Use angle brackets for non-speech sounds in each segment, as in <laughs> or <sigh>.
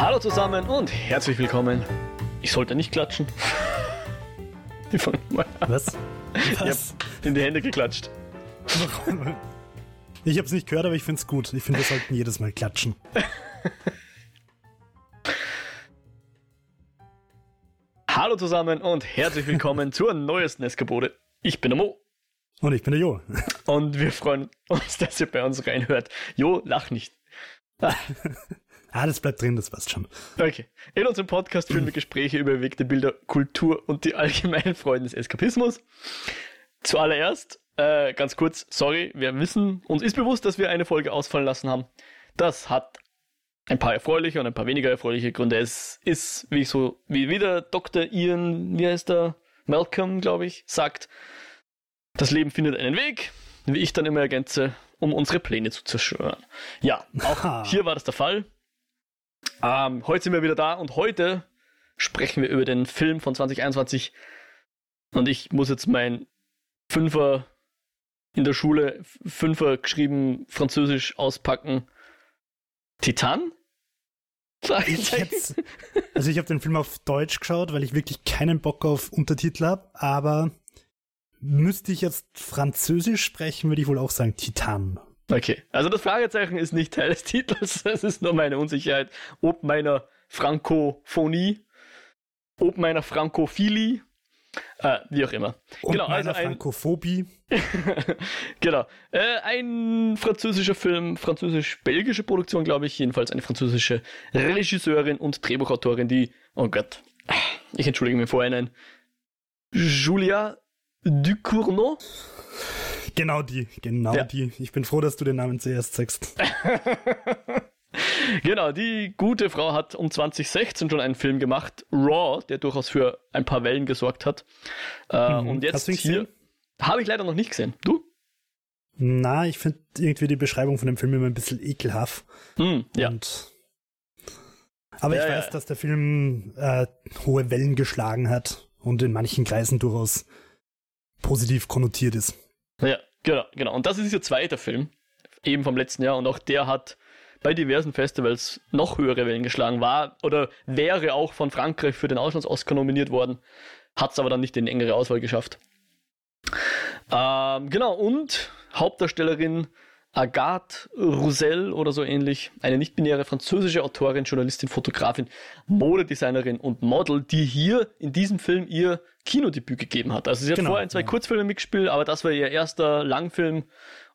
Hallo zusammen und herzlich willkommen. Ich sollte nicht klatschen. <laughs> Ich fange mal an. Was? Ich hab in die Hände geklatscht. <laughs> Ich hab's nicht gehört, aber ich find's gut. Ich finde, wir sollten jedes Mal klatschen. <laughs> Hallo zusammen und herzlich willkommen zur neuesten Eskapode. Ich bin der Mo Und ich bin der Jo. und wir freuen uns, dass ihr bei uns reinhört. Jo, lach nicht. Ah, das bleibt drin, das passt schon. Okay. In unserem Podcast führen wir Gespräche über bewegte Bilder, Kultur und die allgemeinen Freuden des Eskapismus. Zuallererst, äh, ganz kurz, sorry, wir wissen, uns ist bewusst, dass wir eine Folge ausfallen lassen haben. Das hat ein paar erfreuliche und ein paar weniger erfreuliche Gründe. Es ist, wie so, wie wieder Dr. Ian, wie heißt er? Malcolm, glaube ich, sagt, das Leben findet einen Weg, wie ich dann immer ergänze, um unsere Pläne zu zerstören. Ja, auch hier war das der Fall. Ähm, heute sind wir wieder da und heute sprechen wir über den Film von 2021. Und ich muss jetzt mein Fünfer in der Schule, Fünfer geschrieben, Französisch auspacken. Titan? Ich hätt's, also ich habe den Film auf Deutsch geschaut, weil ich wirklich keinen Bock auf Untertitel habe, aber müsste ich jetzt Französisch sprechen, würde ich wohl auch sagen Titan. Okay, also das Fragezeichen ist nicht Teil des Titels, <laughs> es ist nur meine Unsicherheit, ob meiner Frankophonie, ob meiner Frankophilie, äh, wie auch immer. Und genau, also meiner ein, Frankophobie. <laughs> genau. Äh, ein französischer Film, französisch-belgische Produktion, glaube ich. Jedenfalls eine französische Regisseurin und Drehbuchautorin, die, oh Gott, ich entschuldige mich vorhin, Julia Ducournau. Genau die, genau Ja. die. Ich bin froh, dass du den Namen zuerst sagst. <laughs> Genau, die gute Frau hat um 2016 schon einen Film gemacht, Raw, der durchaus für ein paar Wellen gesorgt hat. Äh, Mhm. Und jetzt Hast du ihn hier habe ich leider noch nicht gesehen. Du? Na, ich finde irgendwie die Beschreibung von dem Film immer ein bisschen ekelhaft. Hm, ja. Und aber Ja, ich ja. weiß, dass der Film äh, hohe Wellen geschlagen hat und in manchen Kreisen durchaus positiv konnotiert ist. Ja, genau, genau. Und das ist ihr zweiter Film, eben vom letzten Jahr. Und auch der hat bei diversen Festivals noch höhere Wellen geschlagen, war oder wäre auch von Frankreich für den Auslands-Oscar nominiert worden, hat es aber dann nicht in engere Auswahl geschafft. Ähm, genau, und Hauptdarstellerin Agathe Roussel oder so ähnlich, eine nicht-binäre französische Autorin, Journalistin, Fotografin, Modedesignerin und Model, die hier in diesem Film ihr Kinodebüt gegeben hat. Also sie hat Genau, vorher in zwei ja. Kurzfilmen mitgespielt, aber das war ihr erster Langfilm.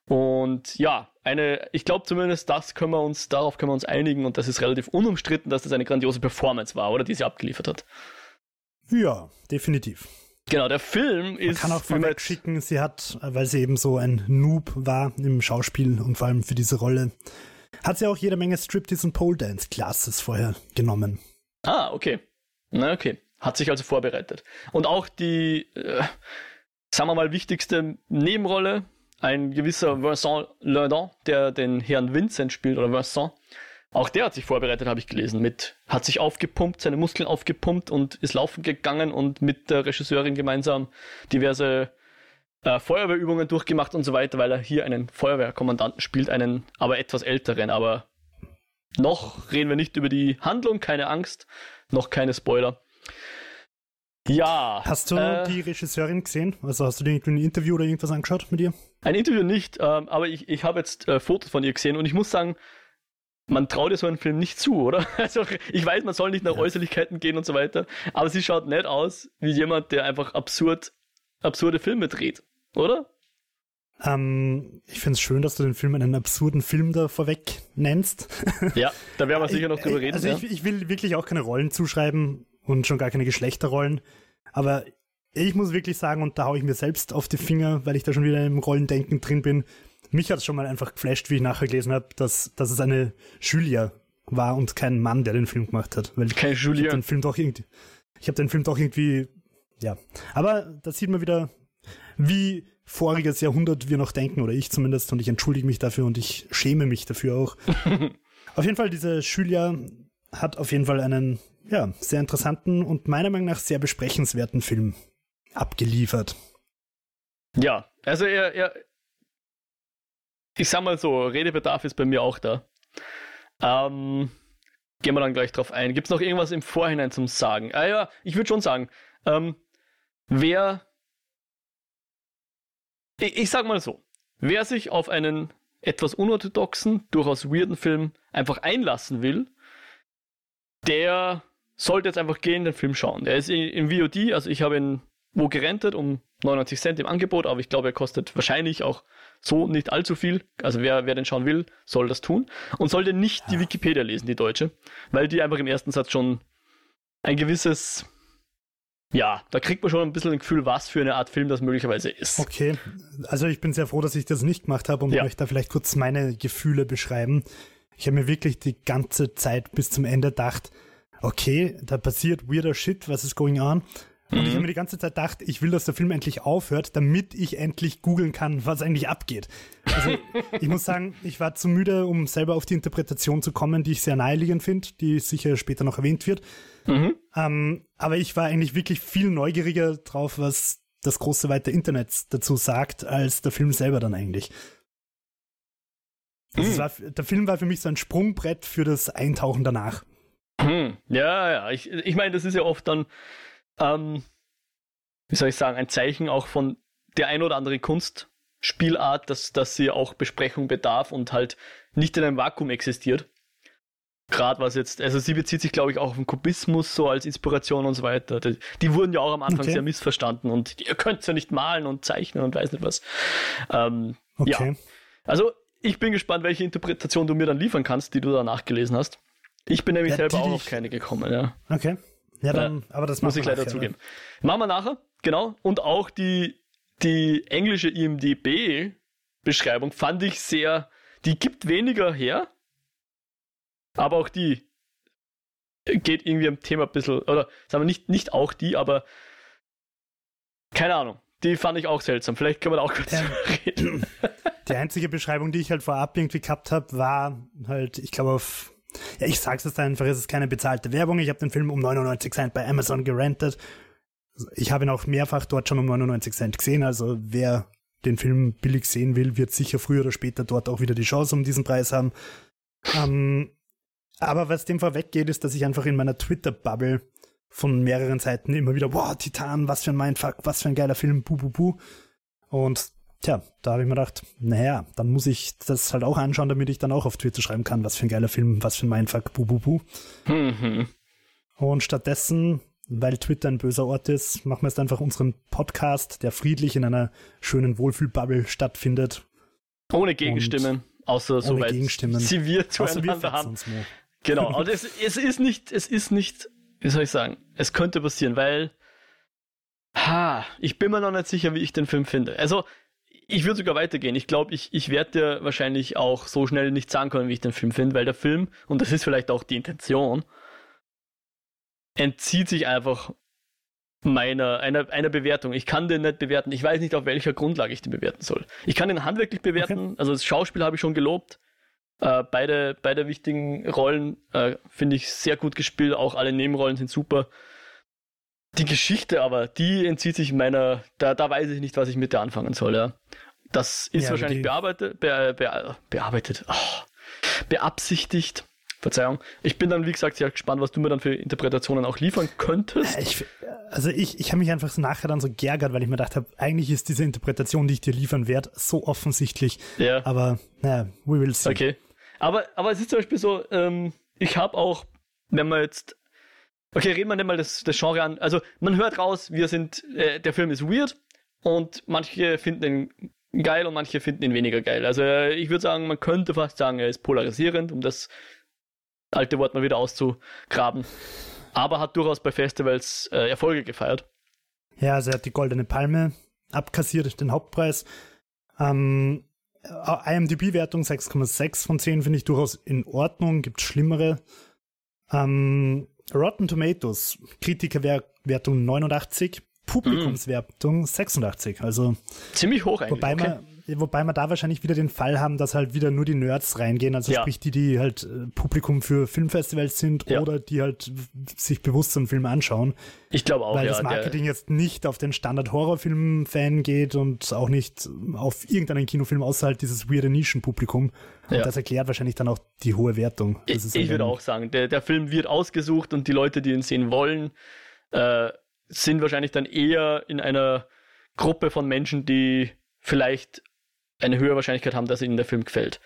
Und ja, eine, ich glaube zumindest, das können wir uns, darauf können wir uns einigen und das ist relativ unumstritten, dass das eine grandiose Performance war, oder die sie abgeliefert hat. Ja, definitiv. Genau, der Film Man ist. kann auch man vorweg schicken, sie hat, weil sie eben so ein Noob war im Schauspiel und vor allem für diese Rolle, hat sie auch jede Menge Striptease und Pole Dance Classes vorher genommen. Ah, okay. Na, okay. Hat sich also vorbereitet. Und auch die, äh, sagen wir mal, wichtigste Nebenrolle, ein gewisser Vincent Lindon, der den Herrn Vincent spielt, oder Vincent, auch der hat sich vorbereitet, habe ich gelesen, mit, hat sich aufgepumpt, seine Muskeln aufgepumpt und ist laufen gegangen und mit der Regisseurin gemeinsam diverse äh, Feuerwehrübungen durchgemacht und so weiter, weil er hier einen Feuerwehrkommandanten spielt, einen aber etwas älteren, aber noch reden wir nicht über die Handlung, keine Angst, noch keine Spoiler. Ja. Hast du äh, die Regisseurin gesehen? Also hast du dir irgendwie ein Interview oder irgendwas angeschaut mit ihr? Ein Interview nicht, ähm, aber ich, ich habe jetzt äh, Fotos von ihr gesehen und ich muss sagen, man traut ihr so einen Film nicht zu, oder? <laughs> Also ich weiß, man soll nicht nach Ja. Äußerlichkeiten gehen und so weiter, aber sie schaut nicht aus wie jemand, der einfach absurd, absurde Filme dreht, oder? Ähm, ich finde es schön, dass du den Film einen absurden Film da vorweg nennst. <laughs> Ja, da werden wir sicher noch drüber reden. Also ja. ich, ich will wirklich auch keine Rollen zuschreiben und schon gar keine Geschlechterrollen. Aber ich muss wirklich sagen, und da hau ich mir selbst auf die Finger, weil ich da schon wieder im Rollendenken drin bin. Mich hat es schon mal einfach geflasht, wie ich nachher gelesen habe, dass, dass es eine Julia war und kein Mann, der den Film gemacht hat. Weil Kein ich habe den Film doch irgendwie, ich habe den Film doch irgendwie, ja. Aber da sieht man wieder, wie voriges Jahrhundert wir noch denken, oder ich zumindest, und ich entschuldige mich dafür und ich schäme mich dafür auch. <laughs> auf jeden Fall, diese Julia hat auf jeden Fall einen, ja, sehr interessanten und meiner Meinung nach sehr besprechenswerten Film abgeliefert. Ja, also er, er, ich sag mal so, Redebedarf ist bei mir auch da. Ähm, gehen wir dann gleich drauf ein. Gibt es noch irgendwas im Vorhinein zum Sagen? Ah ja, ich würde schon sagen, ähm, wer, ich, ich sag mal so, wer sich auf einen etwas unorthodoxen, durchaus weirden Film einfach einlassen will, der sollte jetzt einfach gehen, den Film schauen. Der ist in VOD, also ich habe ihn wo gerentet um 99 Cent im Angebot, aber ich glaube, er kostet wahrscheinlich auch so nicht allzu viel. Also wer, wer den schauen will, soll das tun. Und sollte nicht die Wikipedia lesen, die deutsche, weil die einfach im ersten Satz schon ein gewisses, ja, da kriegt man schon ein bisschen ein Gefühl, was für eine Art Film das möglicherweise ist. Okay, also ich bin sehr froh, dass ich das nicht gemacht habe und ja. möchte da vielleicht kurz meine Gefühle beschreiben. Ich habe mir wirklich die ganze Zeit bis zum Ende gedacht, okay, da passiert weirder Shit, was ist going on? Und mhm. ich habe mir die ganze Zeit gedacht, ich will, dass der Film endlich aufhört, damit ich endlich googeln kann, was eigentlich abgeht. Also ich muss sagen, ich war zu müde, um selber auf die Interpretation zu kommen, die ich sehr naheliegend finde, die sicher später noch erwähnt wird. Mhm. Ähm, aber ich war eigentlich wirklich viel neugieriger drauf, was das große weite Internet dazu sagt, als der Film selber dann eigentlich. Also mhm. war, der Film war für mich so ein Sprungbrett für das Eintauchen danach. Mhm. Ja, ja, ich, ich meine, das ist ja oft dann ähm, wie soll ich sagen, ein Zeichen auch von der ein oder anderen Kunstspielart, dass, dass sie auch Besprechung bedarf und halt nicht in einem Vakuum existiert. Gerade was jetzt, also sie bezieht sich, glaube ich, auch auf den Kubismus so als Inspiration und so weiter. Die, die wurden ja auch am Anfang okay. sehr missverstanden und ihr könnt ja nicht malen und zeichnen und weiß nicht was. Ähm, okay. Ja. Also ich bin gespannt, welche Interpretation du mir dann liefern kannst, die du da nachgelesen hast. Ich bin nämlich ja, selber auch auf keine gekommen, ja. Okay. Ja, dann, äh, aber das muss ich leider nachher, zugeben. Ne? Machen wir nachher, genau. Und auch die, die englische IMDB-Beschreibung fand ich sehr, die gibt weniger her, aber auch die geht irgendwie am Thema ein bisschen, oder sagen wir nicht, nicht auch die, aber keine Ahnung. Die fand ich auch seltsam. Vielleicht können wir da auch kurz ja. reden. Die einzige Beschreibung, die ich halt vorab irgendwie gehabt habe, war halt, ich glaube, auf ja, ich sag's jetzt einfach, es ist keine bezahlte Werbung. Ich habe den Film um 99 Cent bei Amazon gerentet. Ich habe ihn auch mehrfach dort schon um 99 Cent gesehen. Also wer den Film billig sehen will, wird sicher früher oder später dort auch wieder die Chance um diesen Preis haben. Ähm, aber was dem vorweggeht, ist, dass ich einfach in meiner Twitter-Bubble von mehreren Seiten immer wieder, wow, Titan, was für ein Mindfuck, was für ein geiler Film, bu, bu, bu. Und Tja, da habe ich mir gedacht, naja, dann muss ich das halt auch anschauen, damit ich dann auch auf Twitter schreiben kann, was für ein geiler Film, was für ein Mindfuck, bu, bu, bu. Mhm. Und stattdessen, weil Twitter ein böser Ort ist, machen wir jetzt einfach unseren Podcast, der friedlich in einer schönen Wohlfühlbubble stattfindet. Ohne Gegenstimmen, außer soweit Gegenstimmen. sie wir zueinander haben. Genau, <laughs> aber es, es ist nicht, es ist nicht, wie soll ich sagen, es könnte passieren, weil Ha, ich bin mir noch nicht sicher, wie ich den Film finde. Also, ich würde sogar weitergehen. Ich glaube, ich, ich werde dir wahrscheinlich auch so schnell nicht sagen können, wie ich den Film finde, weil der Film, und das ist vielleicht auch die Intention, entzieht sich einfach meiner, einer, einer Bewertung. Ich kann den nicht bewerten. Ich weiß nicht, auf welcher Grundlage ich den bewerten soll. Ich kann den handwerklich bewerten. Okay. Also das Schauspiel habe ich schon gelobt. Äh, beide, beide wichtigen Rollen äh, finde ich sehr gut gespielt. Auch alle Nebenrollen sind super. Die Geschichte aber, die entzieht sich meiner, da, da weiß ich nicht, was ich mit der anfangen soll, ja. Das ist ja, wahrscheinlich bearbeitet, be, be, bearbeitet, oh, beabsichtigt. Verzeihung. Ich bin dann, wie gesagt, sehr gespannt, was du mir dann für Interpretationen auch liefern könntest. Ich, also ich, ich habe mich einfach so nachher dann so geärgert, weil ich mir gedacht habe, eigentlich ist diese Interpretation, die ich dir liefern werde, so offensichtlich. Ja. Aber naja, we will see. Okay. Aber, aber es ist zum Beispiel so, ähm, ich habe auch, wenn man jetzt Okay, reden wir nicht mal das, das Genre an. Also man hört raus, wir sind, äh, der Film ist weird und manche finden ihn geil und manche finden ihn weniger geil. Also äh, ich würde sagen, man könnte fast sagen, er ist polarisierend, um das alte Wort mal wieder auszugraben. Aber hat durchaus bei Festivals äh, Erfolge gefeiert. Ja, also er hat die Goldene Palme abkassiert, den Hauptpreis. Ähm, IMDb-Wertung 6,6 von 10 finde ich durchaus in Ordnung, gibt schlimmere. Ähm, Rotten Tomatoes, Kritikerwertung 89, Publikumswertung 86. Also ziemlich hoch eigentlich. Wobei okay. man, wobei wir da wahrscheinlich wieder den Fall haben, dass halt wieder nur die Nerds reingehen, also Ja. sprich die, die halt äh, Publikum für Filmfestivals sind Ja. oder die halt sich bewusst so einen Film anschauen, Ich glaube auch, weil ja. das Marketing jetzt nicht auf den Standard-Horrorfilm-Fan geht und auch nicht auf irgendeinen Kinofilm außer halt dieses weirde Nischenpublikum. Und das erklärt wahrscheinlich dann auch die hohe Wertung. Der, ich ist halt ich würde auch sagen, der, der Film wird ausgesucht und die Leute, die ihn sehen wollen, äh, sind wahrscheinlich dann eher in einer Gruppe von Menschen, die vielleicht eine höhere Wahrscheinlichkeit haben, dass ihnen der Film gefällt.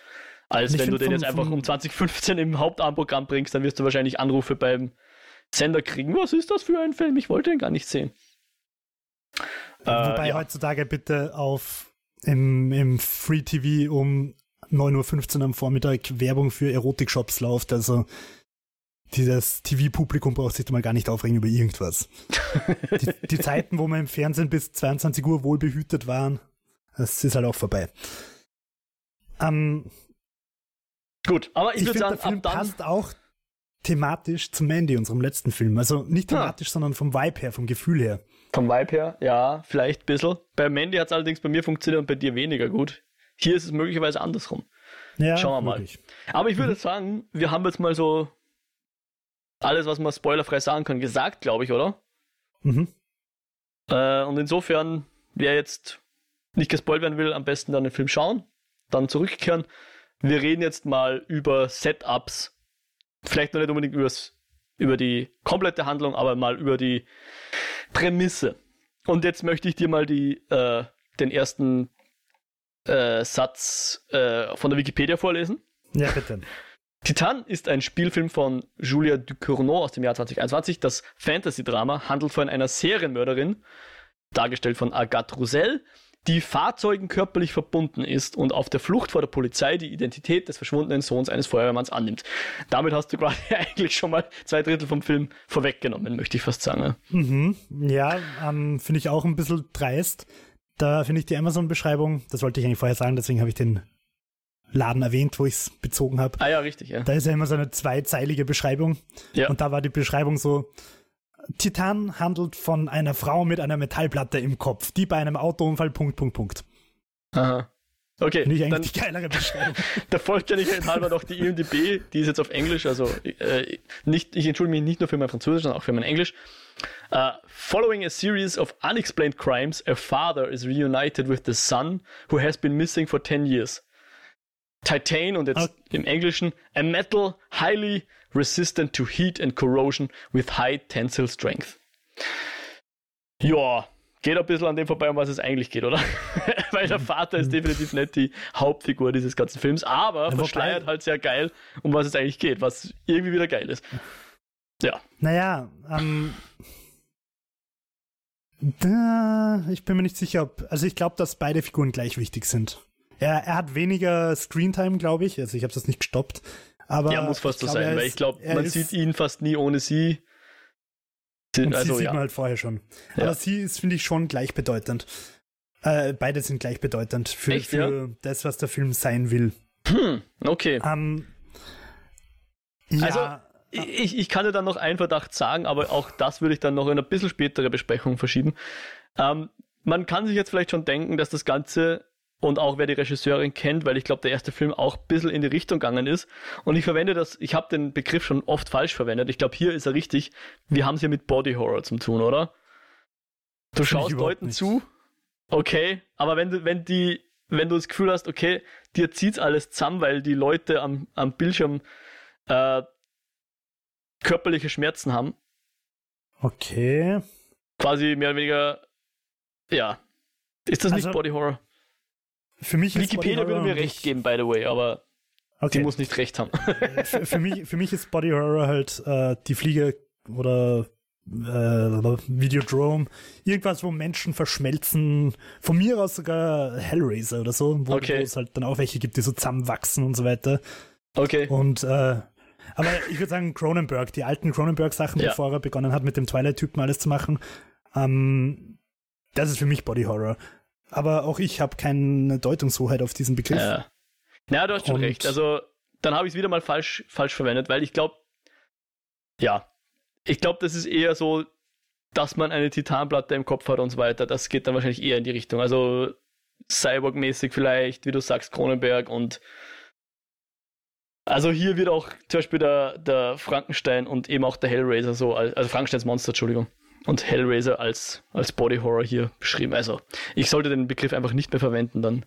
Als wenn du den jetzt einfach um 2015 im Hauptabendprogramm bringst, dann wirst du wahrscheinlich Anrufe beim Sender kriegen. Was ist das für ein Film? Ich wollte ihn gar nicht sehen. Wobei Äh, ja. heutzutage bitte auf im, im Free TV um 9.15 Uhr am Vormittag Werbung für Erotik-Shops läuft. Also dieses TV-Publikum braucht sich da mal gar nicht aufregen über irgendwas. die, die <laughs> Zeiten, wo wir im Fernsehen bis 22 Uhr wohlbehütet waren, das ist halt auch vorbei. Ähm, Gut, aber ich, ich würde sagen, der Film passt auch thematisch zu Mandy, unserem letzten Film. Also nicht thematisch, sondern vom Vibe her, vom Gefühl her. Vom Vibe her, ja, vielleicht ein bisschen. Bei Mandy hat es allerdings bei mir funktioniert und bei dir weniger gut. Hier ist es möglicherweise andersrum. Ja, Schauen wir mal. möglich. Aber ich würde Mhm. sagen, wir haben jetzt mal so alles, was man spoilerfrei sagen kann, gesagt, glaube ich, oder? Mhm. Äh, und insofern, wer jetzt nicht gespoilt werden will, am besten dann den Film schauen, dann zurückkehren. Wir reden jetzt mal über Setups. Vielleicht noch nicht unbedingt übers, über die komplette Handlung, aber mal über die Prämisse. Und jetzt möchte ich dir mal die, äh, den ersten äh, Satz äh, von der Wikipedia vorlesen. Ja, bitte. Titan ist ein Spielfilm von Julia Ducournau aus dem Jahr 2021. Das Fantasy-Drama handelt von einer Serienmörderin, dargestellt von Agathe Roussel, die Fahrzeugen körperlich verbunden ist und auf der Flucht vor der Polizei die Identität des verschwundenen Sohns eines Feuerwehrmanns annimmt. Damit hast du quasi <laughs> eigentlich schon mal zwei Drittel vom Film vorweggenommen, möchte ich fast sagen. Mhm. Ja, ähm, finde ich auch ein bisschen dreist. Da finde ich die Amazon-Beschreibung, das wollte ich eigentlich vorher sagen, deswegen habe ich den Laden erwähnt, wo ich es bezogen habe. Ah ja, richtig, ja. Da ist ja immer so eine zweizeilige Beschreibung. Ja. Und da war die Beschreibung so, Titan handelt von einer Frau mit einer Metallplatte im Kopf, die bei einem Autounfall Punkt, Punkt, Punkt. Aha. Okay, Finde ich dann eigentlich die geilere Beschreibung. <laughs> der Vollständigkeit halber noch die IMDb, die ist jetzt auf Englisch, also äh, nicht, ich entschuldige mich nicht nur für mein Französisch, sondern auch für mein Englisch. Uh, following a series of unexplained crimes, a father is reunited with the son who has been missing for 10 years. Titan und jetzt Okay. im Englischen, a metal highly resistant to heat and corrosion with high tensile strength. Ja, geht ein bisschen an dem vorbei, um was es eigentlich geht, oder? <laughs> Weil der Vater ist definitiv nicht die Hauptfigur dieses ganzen Films, aber wobei- verschleiert halt sehr geil, um was es eigentlich geht, was irgendwie wieder geil ist. Ja, Naja, ähm, da, ich bin mir nicht sicher, ob, also ich glaube, dass beide Figuren gleich wichtig sind. Er, er hat weniger Screentime, glaube ich, also ich habe das nicht gestoppt. Aber ja, muss fast so sein, weil ich glaube, man ist- sieht ihn fast nie ohne sie. Sie- Und sie Also sieht ja, man halt vorher schon. Ja. Aber sie ist, finde ich, schon gleichbedeutend. Äh, beide sind gleichbedeutend für, Echt, für das, was der Film sein will. hm, okay. Ähm, ja, Also, Ich, ich kann dir dann noch einen Verdacht sagen, aber auch das würde ich dann noch in eine bisschen spätere Besprechung verschieben. Ähm, man kann sich jetzt vielleicht schon denken, dass das Ganze und auch wer die Regisseurin kennt, weil ich glaube, der erste Film auch ein bisschen in die Richtung gegangen ist. Und ich verwende das, ich habe den Begriff schon oft falsch verwendet. Ich glaube, hier ist er richtig. Wir haben es hier mit Body Horror zu tun, oder? Du schaust Leuten nicht. zu, okay, aber wenn du, wenn die, wenn du das Gefühl hast, okay, dir zieht's alles zusammen, weil die Leute am, am Bildschirm äh, körperliche Schmerzen haben, okay. quasi mehr oder weniger, ja. Ist das Also, nicht Body Horror? Für mich Wikipedia würde mir recht geben, by the way, aber Okay. die muss nicht recht haben. für, für, mich, für mich ist Body Horror halt äh, die Fliege oder äh, Videodrome. Irgendwas, wo Menschen verschmelzen. Von mir aus sogar Hellraiser oder so, wo, Okay. es halt dann auch welche gibt, die so zusammenwachsen und so weiter. Okay. Und äh, aber ich würde sagen, Cronenberg, die alten Cronenberg-Sachen, Ja. bevor er begonnen hat, mit dem Twilight-Typen alles zu machen, ähm, das ist für mich Body Horror. Aber auch ich habe keine Deutungshoheit auf diesen Begriff. Ja. Na, du hast schon Und- recht. Also, dann habe ich es wieder mal falsch, falsch verwendet, weil ich glaube, ja, ich glaube, das ist eher so, dass man eine Titanplatte im Kopf hat und so weiter. Das geht dann wahrscheinlich eher in die Richtung. Also, Cyborg-mäßig vielleicht, wie du sagst, Cronenberg und also hier wird auch zum Beispiel der, der Frankenstein und eben auch der Hellraiser so, also Frankensteins Monster, Entschuldigung, und Hellraiser als, als Body Horror hier beschrieben. Also ich sollte den Begriff einfach nicht mehr verwenden, dann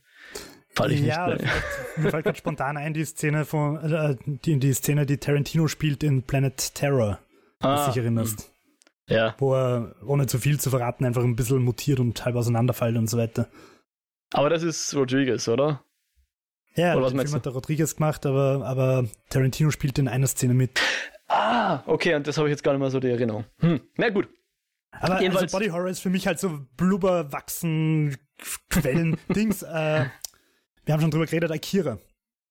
falle ich ja, nicht mehr. Mir fällt gerade spontan ein, die Szene von äh, die, die Szene, die Tarantino spielt in Planet Terror, ah, du dich erinnerst. Ja. Wo er, ohne zu viel zu verraten, einfach ein bisschen mutiert und halb auseinanderfällt und so weiter. Aber das ist Rodriguez, oder? Ja, oder was den Film hat der Rodriguez gemacht, aber, aber Tarantino spielt in einer Szene mit. Ah, okay, und das habe ich jetzt gar nicht mehr so die Erinnerung. Hm, na gut. Aber also Jedenfalls, also Body Horror ist für mich halt so Blubber, Wachsen, Quellen, <laughs> Dings. Äh, wir haben schon drüber geredet, Akira.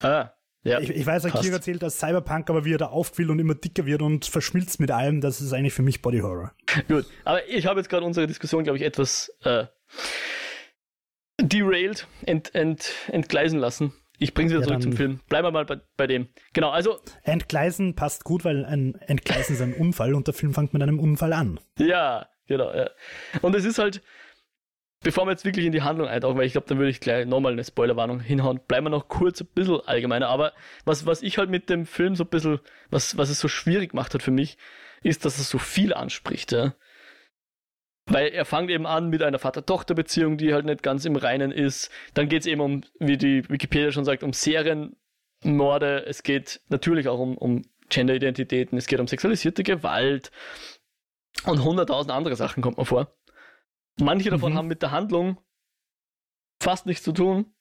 Ah, ja. Ich, ich weiß, Akira passt. zählt als Cyberpunk, aber wie er da aufquillt und immer dicker wird und verschmilzt mit allem, das ist eigentlich für mich Body Horror. Gut, aber ich habe jetzt gerade unsere Diskussion, glaube ich, etwas äh, derailed, ent, ent, entgleisen lassen. Ich bringe sie wieder ja, zurück zum Film. Bleiben wir mal bei, bei, dem. Genau, also. Entgleisen passt gut, weil ein Entgleisen ist ein Unfall und der Film fängt mit einem Unfall an. Ja, genau, ja. Und es ist halt, bevor wir jetzt wirklich in die Handlung eintauchen, weil ich glaube, dann würde ich gleich nochmal eine Spoilerwarnung hinhauen, bleiben wir noch kurz ein bisschen allgemeiner. Aber was, was ich halt mit dem Film so ein bisschen, was, was es so schwierig gemacht hat für mich, ist, dass es so viel anspricht, ja. Weil er fängt eben an mit einer Vater-Tochter-Beziehung, die halt nicht ganz im Reinen ist. Dann geht es eben um, wie die Wikipedia schon sagt, um Serienmorde. Es geht natürlich auch um, um Gender-Identitäten. Es geht um sexualisierte Gewalt. Und hunderttausend andere Sachen kommt man vor. Manche davon mhm. haben mit der Handlung fast nichts zu tun.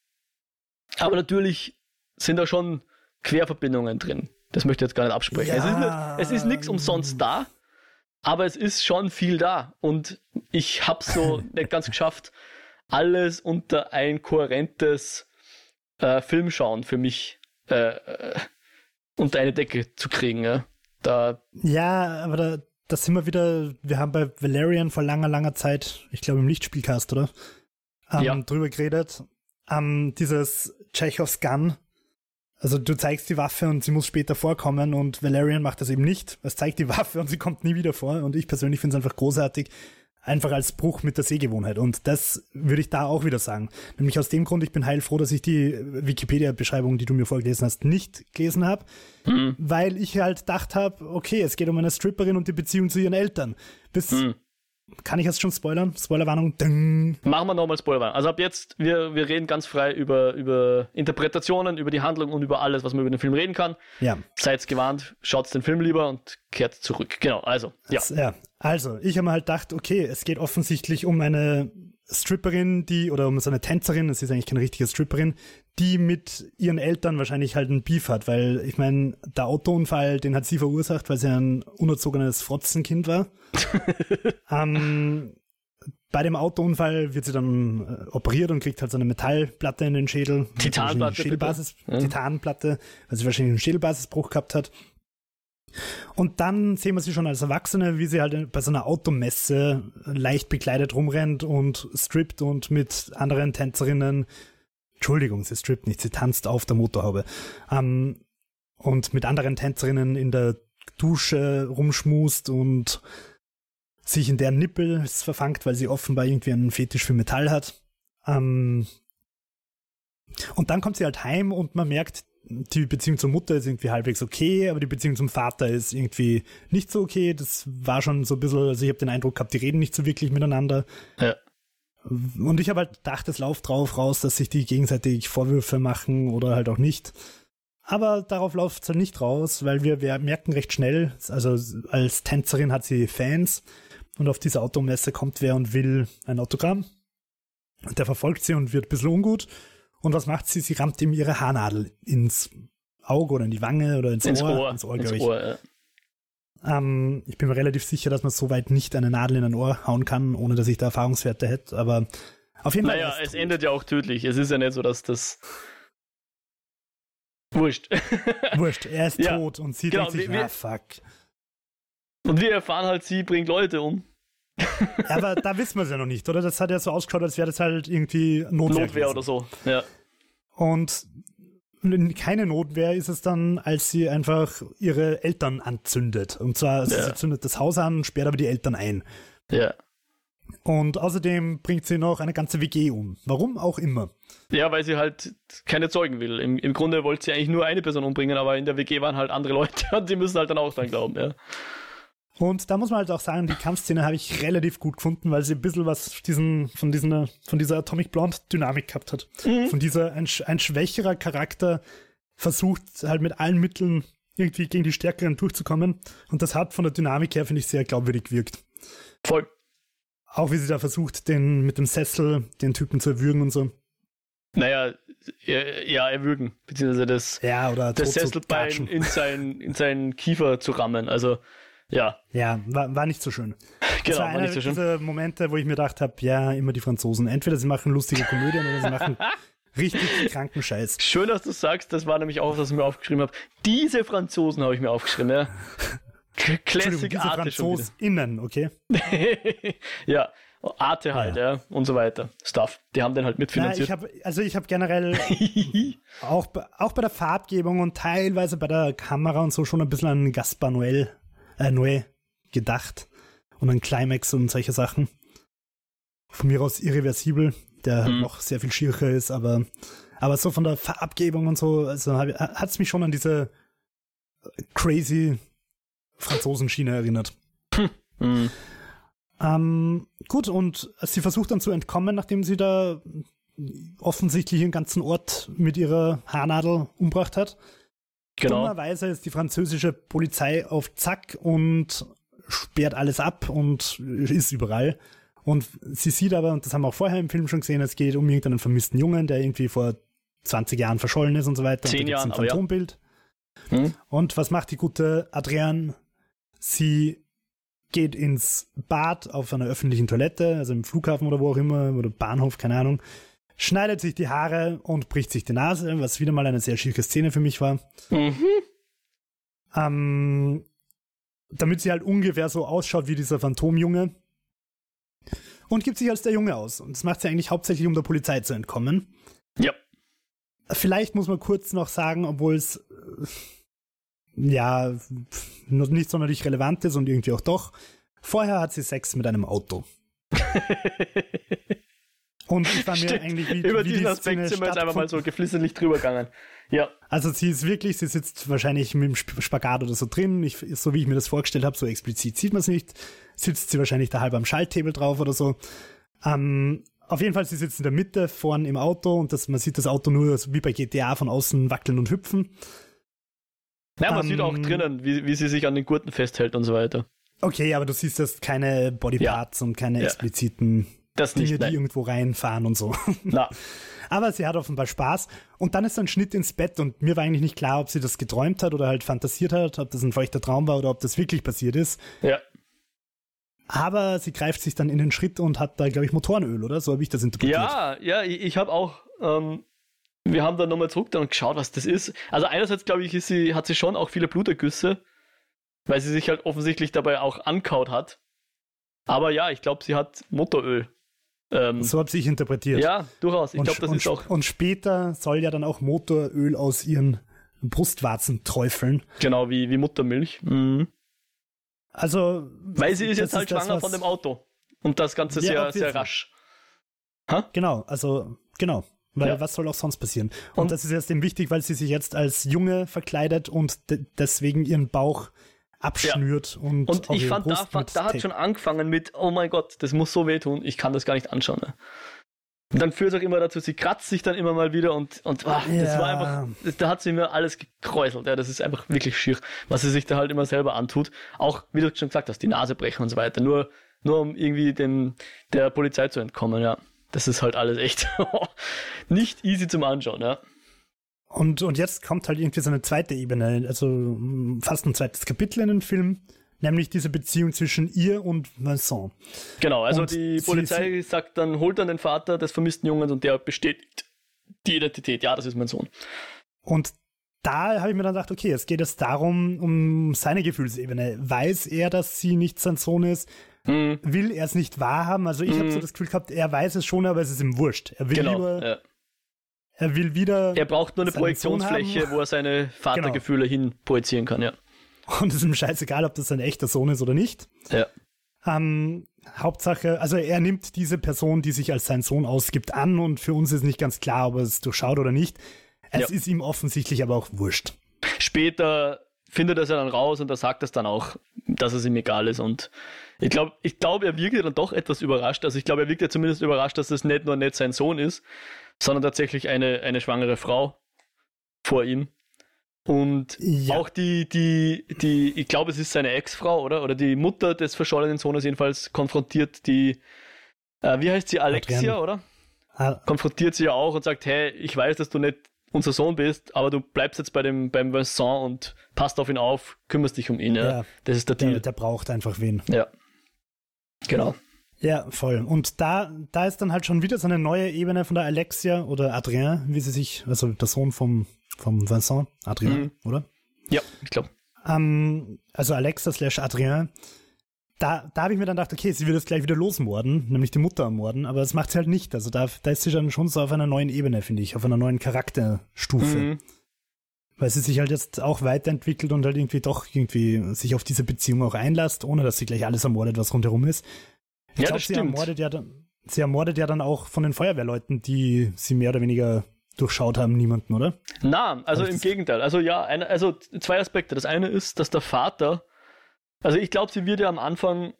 Aber natürlich sind da schon Querverbindungen drin. Das möchte ich jetzt gar nicht absprechen. Ja. Es ist, nichts umsonst da, aber es ist schon viel da. Und ich habe so <laughs> nicht ganz geschafft, alles unter ein kohärentes äh, Filmschauen für mich äh, äh, unter eine Decke zu kriegen. Ja, da, ja aber da, das sind wir wieder, wir haben bei Valerian vor langer, langer Zeit, ich glaube im Lichtspielcast, oder? Ähm, ja. Drüber geredet. Ähm, dieses Chekhovs Gun. Also du zeigst die Waffe und sie muss später vorkommen und Valerian macht das eben nicht. Es zeigt die <laughs> Waffe und sie kommt nie wieder vor und ich persönlich finde es einfach großartig, einfach als Bruch mit der Sehgewohnheit. Und das würde ich da auch wieder sagen. Nämlich aus dem Grund, ich bin heilfroh, dass ich die Wikipedia-Beschreibung, die du mir vorgelesen hast, nicht gelesen habe, mhm. weil ich halt gedacht habe, okay, es geht um eine Stripperin und die Beziehung zu ihren Eltern. Bis mhm kann ich jetzt schon spoilern? Spoilerwarnung. Ding. Machen wir nochmal Spoilerwarnung. Also ab jetzt, wir, wir reden ganz frei über, über Interpretationen, über die Handlung und über alles, was man über den Film reden kann. Ja. Seid gewarnt, schaut den Film lieber und kehrt zurück. Genau, also, ja. Das, ja. Also, ich habe mir halt gedacht, okay, es geht offensichtlich um eine Stripperin, die, oder um so eine Tänzerin, es ist eigentlich keine richtige Stripperin, die mit ihren Eltern wahrscheinlich halt einen Beef hat, weil ich meine, der Autounfall, den hat sie verursacht, weil sie ein unerzogenes Frotzenkind war. <laughs> ähm, bei dem Autounfall wird sie dann äh, operiert und kriegt halt so eine Metallplatte in den Schädel. Titanplatte. Schädelbasis, ja. Titanplatte, weil sie wahrscheinlich einen Schädelbasisbruch gehabt hat. Und dann sehen wir sie schon als Erwachsene, wie sie halt bei so einer Automesse leicht bekleidet rumrennt und strippt und mit anderen Tänzerinnen, Entschuldigung, sie strippt nicht, sie tanzt auf der Motorhaube, ähm, und mit anderen Tänzerinnen in der Dusche rumschmust und sich in deren Nippel verfangt, weil sie offenbar irgendwie einen Fetisch für Metall hat. Ähm, und dann kommt sie halt heim und man merkt, die Beziehung zur Mutter ist irgendwie halbwegs okay, aber die Beziehung zum Vater ist irgendwie nicht so okay. Das war schon so ein bisschen, also ich habe den Eindruck gehabt, die reden nicht so wirklich miteinander. Ja. Und ich habe halt gedacht, es läuft drauf raus, dass sich die gegenseitig Vorwürfe machen oder halt auch nicht. Aber darauf läuft es halt nicht raus, weil wir, wir merken recht schnell, also als Tänzerin hat sie Fans und auf diese Automesse kommt wer und will ein Autogramm. Und der verfolgt sie und wird ein bisschen ungut. Und was macht sie? Sie rammt ihm ihre Haarnadel ins Auge oder in die Wange oder ins, ins Ohr. Ohr. Ins Ohr, ins ich. Ohr ja. ähm, ich bin mir relativ sicher, dass man so weit nicht eine Nadel in ein Ohr hauen kann, ohne dass ich da Erfahrungswerte hätte. Aber auf jeden Fall. Naja, es tot. endet ja auch tödlich. Es ist ja nicht so, dass das. Wurscht. <laughs> Wurscht, er ist ja. tot und sie genau, denkt sich, wir, ah, fuck. Und wir erfahren halt, sie bringt Leute um. Ja, aber da wissen wir es ja noch nicht, oder? Das hat ja so ausgeschaut, als wäre das halt irgendwie Notwehr. Notwehr oder so, ja. Und keine Notwehr ist es dann, als sie einfach ihre Eltern anzündet. Und zwar, also ja. sie zündet das Haus an, sperrt aber die Eltern ein. Ja. Und außerdem bringt sie noch eine ganze WG um. Warum auch immer. Ja, weil sie halt keine Zeugen will. Im, Im Grunde wollte sie eigentlich nur eine Person umbringen, aber in der WG waren halt andere Leute <laughs> und die müssen halt dann auch dran glauben, ja. Und da muss man halt auch sagen, die Kampfszene habe ich relativ gut gefunden, weil sie ein bisschen was diesen, von, diesen, von dieser Atomic Blonde Dynamik gehabt hat. Mhm. Von dieser, ein, ein schwächerer Charakter versucht halt mit allen Mitteln irgendwie gegen die Stärkeren durchzukommen. Und das hat von der Dynamik her, finde ich, sehr glaubwürdig gewirkt. Voll. Auch wie sie da versucht, den mit dem Sessel den Typen zu erwürgen und so. Naja, ja, erwürgen, beziehungsweise das, ja, oder das Sesselbein in seinen, in seinen Kiefer zu rammen. Also, ja. Ja, war, war nicht so schön. <laughs> Genau, das war, war nicht so schön. diese Momente, wo ich mir gedacht habe, ja, immer die Franzosen. Entweder sie machen lustige Komödien oder sie machen <laughs> richtig kranken Scheiß. Schön, dass du sagst, das war nämlich auch, was ich mir aufgeschrieben habe. Diese Franzosen habe ich mir aufgeschrieben, ja. <laughs> Classic diese Arte FranzosInnen, okay? ja, Arte halt, ja. ja. und so weiter. Stuff. Die haben den halt mitfinanziert. Ja, ich hab, also ich habe generell auch, auch bei der Farbgebung und teilweise bei der Kamera und so schon ein bisschen an Gaspar Noel, äh, Noé gedacht. Und an Climax und solche Sachen. Von mir aus irreversibel, der mhm. noch sehr viel schiercher ist, aber, aber so von der Farbgebung und so, also hat es mich schon an diese crazy Franzosenschiene erinnert. <laughs> Mhm. Ähm, gut, und sie versucht dann zu entkommen, nachdem sie da offensichtlich den ganzen Ort mit ihrer Haarnadel umgebracht hat. Genau. Dummerweise ist die französische Polizei auf Zack und sperrt alles ab und ist überall. Und sie sieht aber, und das haben wir auch vorher im Film schon gesehen, es geht um irgendeinen vermissten Jungen, der irgendwie vor 20 Jahren verschollen ist und so weiter. Zehn ein Phantombild. Ja. Hm? Und was macht die gute Adrienne? Sie geht ins Bad auf einer öffentlichen Toilette, also im Flughafen oder wo auch immer, oder Bahnhof, keine Ahnung, schneidet sich die Haare und bricht sich die Nase, was wieder mal eine sehr schicke Szene für mich war. Mhm. Ähm, damit sie halt ungefähr so ausschaut wie dieser Phantomjunge. Und gibt sich als der Junge aus. Und das macht sie eigentlich hauptsächlich, um der Polizei zu entkommen. Ja. Vielleicht muss man kurz noch sagen, obwohl es äh, ja, nicht sonderlich relevant ist und irgendwie auch doch. Vorher hat sie Sex mit einem Auto. <laughs> und ich war mir eigentlich wie Über wie diesen die Aspekt sind wir jetzt einfach mal so geflissentlich drüber gegangen. Ja. Also sie ist wirklich, sie sitzt wahrscheinlich mit dem Spagat oder so drin. Ich, so wie ich mir das vorgestellt habe, so explizit sieht man es nicht. Sitzt sie wahrscheinlich da halb am Schalttable drauf oder so. Ähm, auf jeden Fall, sie sitzt in der Mitte, vorn im Auto und das, man sieht das Auto nur wie bei GTA von außen wackeln und hüpfen. Ja, man um, sieht auch ähm, drinnen, wie, wie sie sich an den Gurten festhält und so weiter. Okay, aber du siehst das keine Bodyparts ja. und keine ja. expliziten das Dinge, nicht, die irgendwo reinfahren und so. <laughs> Na. Aber sie hat offenbar Spaß. Und dann ist ein Schnitt ins Bett und mir war eigentlich nicht klar, ob sie das geträumt hat oder halt fantasiert hat, ob das ein feuchter Traum war oder ob das wirklich passiert ist. Ja. Aber sie greift sich dann in den Schritt und hat da, glaube ich, Motorenöl, oder? So habe ich das interpretiert. Ja, ja, ich, ich habe auch ähm, wir haben dann nochmal zurück und geschaut, was das ist. Also einerseits, glaube ich, sie, hat sie schon auch viele Blutergüsse, weil sie sich halt offensichtlich dabei auch ankaut hat. Aber ja, ich glaube, sie hat Motoröl. Ähm, so habe ich interpretiert. Ja, durchaus. Ich glaube, das und, ist auch. Und später soll ja dann auch Motoröl aus ihren Brustwarzen träufeln. Genau, wie, wie Muttermilch. Mhm. Also. Weil sie ist jetzt halt ist schwanger das, von dem Auto. Und das Ganze sehr, sehr rasch. Ha? Genau, also, genau. Weil ja. was soll auch sonst passieren? Und, und das ist jetzt eben wichtig, weil sie sich jetzt als Junge verkleidet und de deswegen ihren Bauch abschnürt ja. und Und ich fand, Brust da, da hat schon angefangen mit, oh mein Gott, das muss so wehtun, ich kann das gar nicht anschauen. Ne? Und dann führt es auch immer dazu, sie kratzt sich dann immer mal wieder und, und ach, ja. das war einfach, da hat sie mir alles gekräuselt. Ja, das ist einfach wirklich schier, was sie sich da halt immer selber antut. Auch, wie du schon gesagt hast, die Nase brechen und so weiter. Nur, nur um irgendwie dem, der Polizei zu entkommen, ja das ist halt alles echt <laughs> nicht easy zum Anschauen, ja. Und, und jetzt kommt halt irgendwie so eine zweite Ebene, also fast ein zweites Kapitel in den Film, nämlich diese Beziehung zwischen ihr und Vincent. Genau, also und die Polizei sie, sagt dann, holt dann den Vater des vermissten Jungens und der bestätigt die Identität, ja, das ist mein Sohn. Und da habe ich mir dann gedacht, okay, es geht jetzt darum, um seine Gefühlsebene. Weiß er, dass sie nicht sein Sohn ist? hm. will er es nicht wahrhaben. Also ich hm. habe so das Gefühl gehabt, er weiß es schon, aber es ist ihm wurscht. Er will genau, lieber. Ja. Er will wieder. Er braucht nur eine Projektionsfläche, wo er seine Vatergefühle genau. hin projizieren kann, ja. Und es ist ihm scheißegal, ob das sein echter Sohn ist oder nicht. Ja. Ähm, Hauptsache, also er nimmt diese Person, die sich als sein Sohn ausgibt, an und für uns ist nicht ganz klar, ob er es durchschaut oder nicht. Es ja. ist ihm offensichtlich aber auch wurscht. Später findet er es ja dann raus und er sagt es dann auch, dass es ihm egal ist. Und ich glaube, ich glaube, er wirkt ja dann doch etwas überrascht. Also ich glaube, er wirkt ja zumindest überrascht, dass es nicht nur nicht sein Sohn ist, sondern tatsächlich eine, eine schwangere Frau vor ihm. Und ja. auch die, die, die, ich glaube, es ist seine Ex-Frau, oder? Oder die Mutter des verschollenen Sohnes jedenfalls konfrontiert die, äh, wie heißt sie, Alexia, oder? Ah. Konfrontiert sie ja auch und sagt, hey, ich weiß, dass du nicht unser Sohn bist, aber du bleibst jetzt bei dem, beim Vincent und passt auf ihn auf, kümmerst dich um ihn, ja. ja das ist der, der Deal. Der braucht einfach wen. Ja. Genau. Ja, voll. Und da, da ist dann halt schon wieder so eine neue Ebene von der Alexia oder Adrien, wie sie sich, also der Sohn vom, vom Vincent, Adrien, mhm. oder? Ja, ich glaube. Ähm, also Alexa slash Adrien. Da, da habe ich mir dann gedacht, okay, sie wird jetzt gleich wieder losmorden, nämlich die Mutter ermorden, aber das macht sie halt nicht. Also da, da ist sie dann schon so auf einer neuen Ebene, finde ich, auf einer neuen Charakterstufe. Mhm. Weil sie sich halt jetzt auch weiterentwickelt und halt irgendwie doch irgendwie sich auf diese Beziehung auch einlässt, ohne dass sie gleich alles ermordet, was rundherum ist. Ich ja, glaube, sie ermordet ja dann, sie ermordet ja dann auch von den Feuerwehrleuten, die sie mehr oder weniger durchschaut haben, niemanden, oder? Na, also im Gegenteil. Also ja, eine, also zwei Aspekte. Das eine ist, dass der Vater, also ich glaube, sie wird ja am Anfang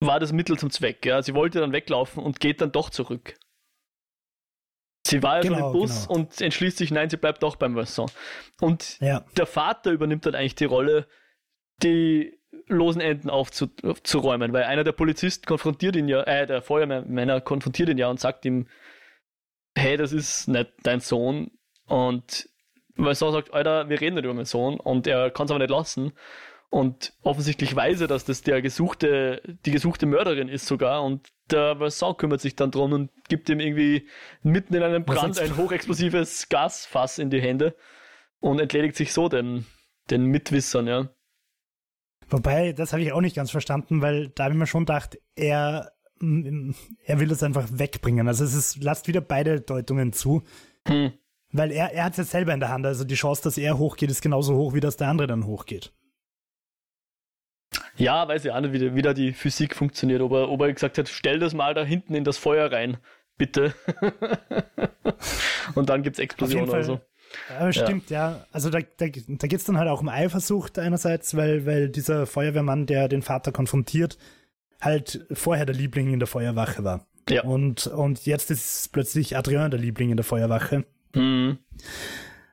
war das Mittel zum Zweck, ja. Sie wollte dann weglaufen und geht dann doch zurück. Sie war ja genau, schon im Bus genau. und entschließt sich, nein, sie bleibt doch beim Vincent. Und ja. der Vater übernimmt dann eigentlich die Rolle, die losen Enden aufzuräumen, weil einer der Polizisten konfrontiert ihn ja, äh, der Feuermänner konfrontiert ihn ja und sagt ihm, hey, das ist nicht dein Sohn. Und weil so sagt, Alter, wir reden nicht über meinen Sohn und er kann es aber nicht lassen. Und offensichtlich weiß er, dass das der gesuchte, die gesuchte Mörderin ist sogar. Und der Vincent kümmert sich dann drum und gibt ihm irgendwie mitten in einem Brand ein hochexplosives Gasfass in die Hände und entledigt sich so den, den Mitwissern, ja. Wobei, das habe ich auch nicht ganz verstanden, weil da habe ich mir schon gedacht, er, mm, er will es einfach wegbringen. Also es ist, lasst wieder beide Deutungen zu. Hm. Weil er, er hat es jetzt selber in der Hand. Also die Chance, dass er hochgeht, ist genauso hoch, wie dass der andere dann hochgeht. Ja, weiß ich auch nicht, wie, wie da die Physik funktioniert. Ob er, ob er gesagt hat, stell das mal da hinten in das Feuer rein, bitte. <laughs> Und dann gibt es Explosionen oder so. Aber stimmt, ja. ja. Also da, da, da geht es dann halt auch um Eifersucht einerseits, weil, weil dieser Feuerwehrmann, der den Vater konfrontiert, halt vorher der Liebling in der Feuerwache war. Ja. Und, und jetzt ist plötzlich Adrien der Liebling in der Feuerwache. Mhm.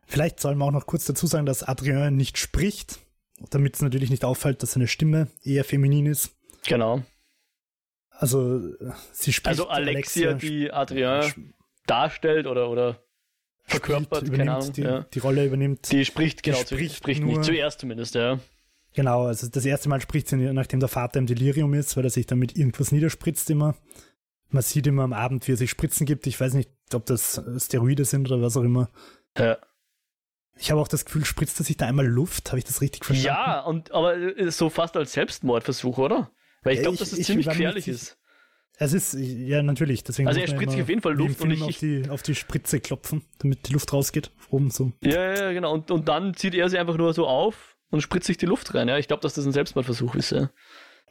Vielleicht soll man auch noch kurz dazu sagen, dass Adrien nicht spricht, damit es natürlich nicht auffällt, dass seine Stimme eher feminin ist. Genau. Also sie spricht. Also Alexia, Alexia die Adrien darstellt oder, oder verkörpert, keine Ahnung. Die, ja. die, Rolle übernimmt. Die spricht, genau, die spricht, spricht nur, nicht zuerst zumindest, ja. Genau, also das erste Mal spricht sie, nachdem der Vater im Delirium ist, weil er sich damit irgendwas niederspritzt immer. Man sieht immer am Abend, wie er sich Spritzen gibt. Ich weiß nicht, ob das Steroide sind oder was auch immer. Ja. Ich habe auch das Gefühl, spritzt er sich da einmal Luft? Habe ich das richtig verstanden? Ja, und aber so fast als Selbstmordversuch, oder? Weil ich glaube, dass es das ziemlich gefährlich ist. Es ist, ja, natürlich. Deswegen also er spritzt sich auf jeden Fall Luft und ich, auf, die, auf die Spritze klopfen, damit die Luft rausgeht. Oben so. Ja, ja, genau. Und, und dann zieht er sie einfach nur so auf und spritzt sich die Luft rein. Ja, ich glaube, dass das ein Selbstmordversuch ist. Ja.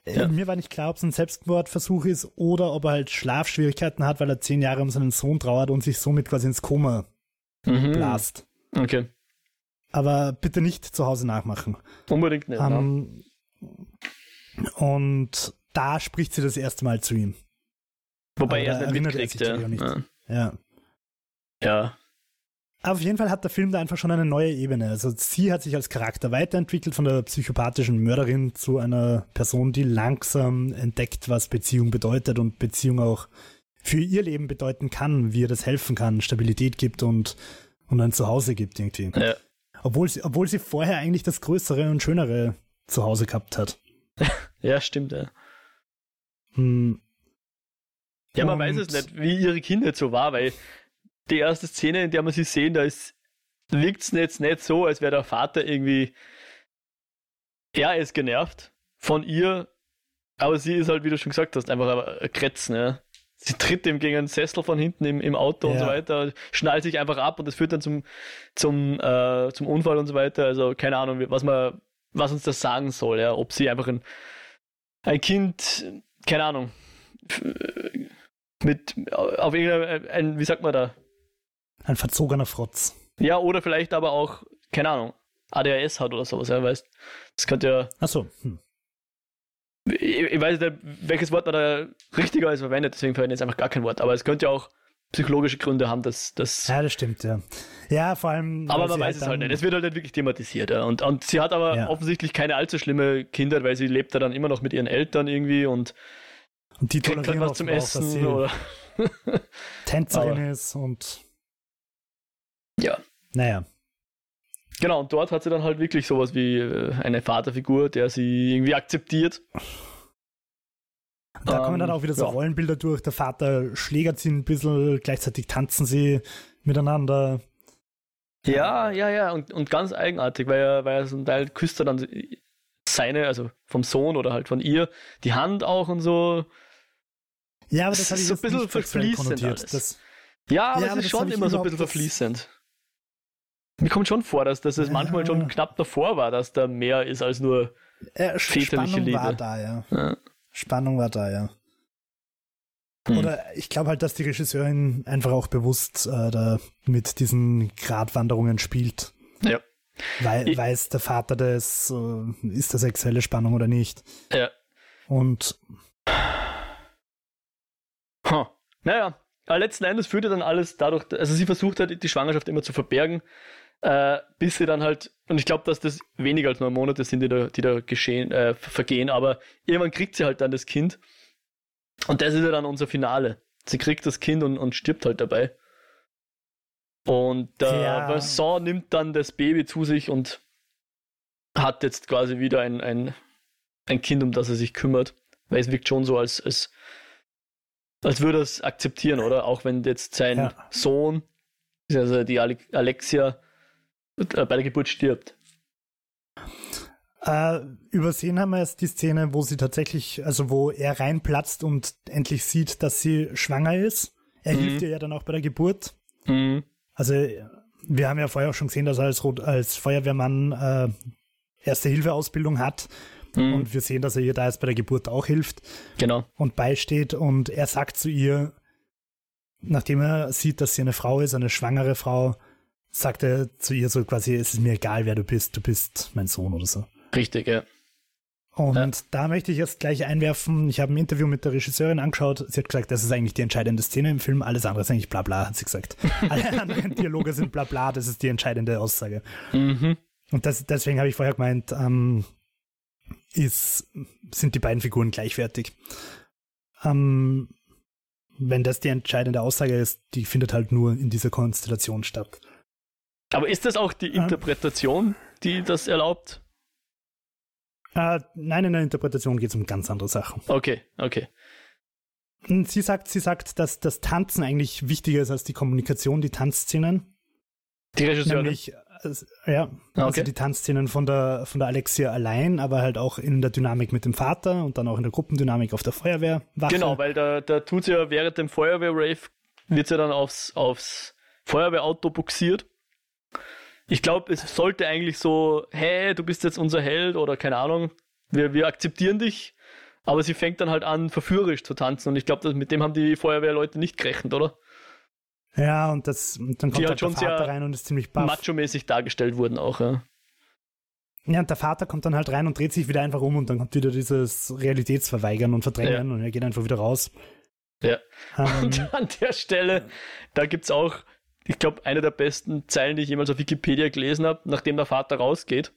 Äh, ja. Mir war nicht klar, ob es ein Selbstmordversuch ist oder ob er halt Schlafschwierigkeiten hat, weil er zehn Jahre um seinen Sohn trauert und sich somit quasi ins Koma mhm. blast. Okay. Aber bitte nicht zu Hause nachmachen. Unbedingt nicht. Um, und da spricht sie das erste Mal zu ihm. Wobei er es nicht mitkriegt, ja. ja. ja. Ja. auf jeden Fall hat der Film da einfach schon eine neue Ebene. Also sie hat sich als Charakter weiterentwickelt von der psychopathischen Mörderin zu einer Person, die langsam entdeckt, was Beziehung bedeutet und Beziehung auch für ihr Leben bedeuten kann, wie ihr das helfen kann, Stabilität gibt und, und ein Zuhause gibt irgendwie. Ja. Obwohl sie, obwohl sie vorher eigentlich das größere und schönere Zuhause gehabt hat. <laughs> ja, stimmt, ja. Hm, ja, man weiß es nicht, wie ihre Kindheit so war, weil die erste Szene, in der wir sie sehen, da wirkt es jetzt nicht so, als wäre der Vater irgendwie, er ist genervt von ihr, aber sie ist halt, wie du schon gesagt hast, einfach ein Kretz, ne? Sie tritt ihm gegen einen Sessel von hinten im, im Auto ja. und so weiter, schnallt sich einfach ab und das führt dann zum, zum, äh, zum Unfall und so weiter. Also keine Ahnung, was man, was uns das sagen soll, ja, ob sie einfach ein ein Kind, keine Ahnung, mit auf irgendein, ein, wie sagt man da? Ein verzogener Frotz. Ja, oder vielleicht aber auch, keine Ahnung, ADHS hat oder sowas, ja, weißt Das könnte ja. Achso. Hm. Ich, ich, weiß nicht, welches Wort man da richtiger als verwendet, deswegen verwende ich jetzt einfach gar kein Wort, aber es könnte ja auch psychologische Gründe haben, dass das. Ja, das stimmt, ja. Ja, vor allem. Aber man weiß halt es halt nicht. Es wird halt nicht wirklich thematisiert, ja. Und, und sie hat aber ja. offensichtlich keine allzu schlimme Kindheit, weil sie lebt da dann immer noch mit ihren Eltern irgendwie und, und die kriegt halt was zum Essen oder. <laughs> Tänzerin ist und. Ja. Naja. Genau, und dort hat sie dann halt wirklich sowas wie äh, eine Vaterfigur, der sie irgendwie akzeptiert. Da kommen dann ähm, auch wieder so ja. Rollenbilder durch. Der Vater schlägert sie ein bisschen, gleichzeitig tanzen sie miteinander. Ja, ja, ja, und, und ganz eigenartig, weil er, weil er so ein Teil küsst er dann seine, also vom Sohn oder halt von ihr, die Hand auch und so. Ja, aber das, das ist so ein bisschen verfließend. Das, ja, aber ja, es ist schon immer so ein bisschen verfließend. Mir kommt schon vor, dass, dass es ja. manchmal schon knapp davor war, dass da mehr ist als nur äh, väterliche Spannung Liebe. war da, ja. ja. Spannung war da, ja. Hm. Oder ich glaube halt, dass die Regisseurin einfach auch bewusst äh, da mit diesen Gratwanderungen spielt. Ja. Weil, ich, weiß der Vater das, äh, ist das sexuelle Spannung oder nicht. Ja. Und. Naja, aber letzten Endes führt ja dann alles dadurch, also sie versucht halt die Schwangerschaft immer zu verbergen, äh, bis sie dann halt, und ich glaube, dass das weniger als neun Monate sind, die da, die da geschehen, äh, vergehen, aber irgendwann kriegt sie halt dann das Kind. Und das ist ja dann unser Finale. Sie kriegt das Kind und, und stirbt halt dabei. Und der äh, ja. Vincent nimmt dann das Baby zu sich und hat jetzt quasi wieder ein, ein, ein Kind, um das er sich kümmert. Weil es wirkt schon so, als, als, als würde er es akzeptieren, oder? Auch wenn jetzt sein ja. Sohn, also die Alexia, äh, bei der Geburt stirbt. Äh, übersehen haben wir jetzt die Szene, wo sie tatsächlich, also wo er reinplatzt und endlich sieht, dass sie schwanger ist. Er mhm. hilft ihr ja dann auch bei der Geburt. Mhm. Also wir haben ja vorher auch schon gesehen, dass er als, als Feuerwehrmann äh, erste Hilfeausbildung hat. Mhm. Und wir sehen, dass er ihr da jetzt bei der Geburt auch hilft. Genau. Und beisteht. Und er sagt zu ihr, nachdem er sieht, dass sie eine Frau ist, eine schwangere Frau, sagt er zu ihr so quasi, es ist mir egal, wer du bist, du bist mein Sohn oder so. Richtig, ja. Und ja. da möchte ich jetzt gleich einwerfen, ich habe ein Interview mit der Regisseurin angeschaut, sie hat gesagt, das ist eigentlich die entscheidende Szene im Film, alles andere ist eigentlich bla bla, hat sie gesagt. <laughs> Alle anderen Dialoge sind bla bla, das ist die entscheidende Aussage. Mhm. Und das, deswegen habe ich vorher gemeint, ähm, ist, sind die beiden Figuren gleichwertig. Ähm, wenn das die entscheidende Aussage ist, die findet halt nur in dieser Konstellation statt. Aber ist das auch die Interpretation, die das erlaubt? Äh, nein, in der Interpretation geht es um ganz andere Sachen. Okay, okay. Sie sagt, sie sagt, dass das Tanzen eigentlich wichtiger ist als die Kommunikation, die Tanzszenen. Die Regisseurin? Nämlich, ja, ah, okay. also die Tanzszenen von der, von der Alexia allein, aber halt auch in der Dynamik mit dem Vater und dann auch in der Gruppendynamik auf der Feuerwehr. Genau, weil da, da tut sie ja während dem Feuerwehr-Rave, wird sie dann aufs, aufs Feuerwehrauto buxiert ich glaube, es sollte eigentlich so, hey, du bist jetzt unser Held oder keine Ahnung, wir, wir akzeptieren dich. Aber sie fängt dann halt an, verführerisch zu tanzen und ich glaube, mit dem haben die Feuerwehrleute nicht gerechnet, oder? Ja, und das, und dann kommt die halt, schon der Vater rein und ist ziemlich baff. macho-mäßig dargestellt wurden auch, ja. Ja, und der Vater kommt dann halt rein und dreht sich wieder einfach um und dann kommt wieder dieses Realitätsverweigern und Verdrängen ja. und er geht einfach wieder raus. Ja. <laughs> Um, ähm, und an der Stelle, da gibt es auch ich glaube, eine der besten Zeilen, die ich jemals auf Wikipedia gelesen habe, nachdem der Vater rausgeht,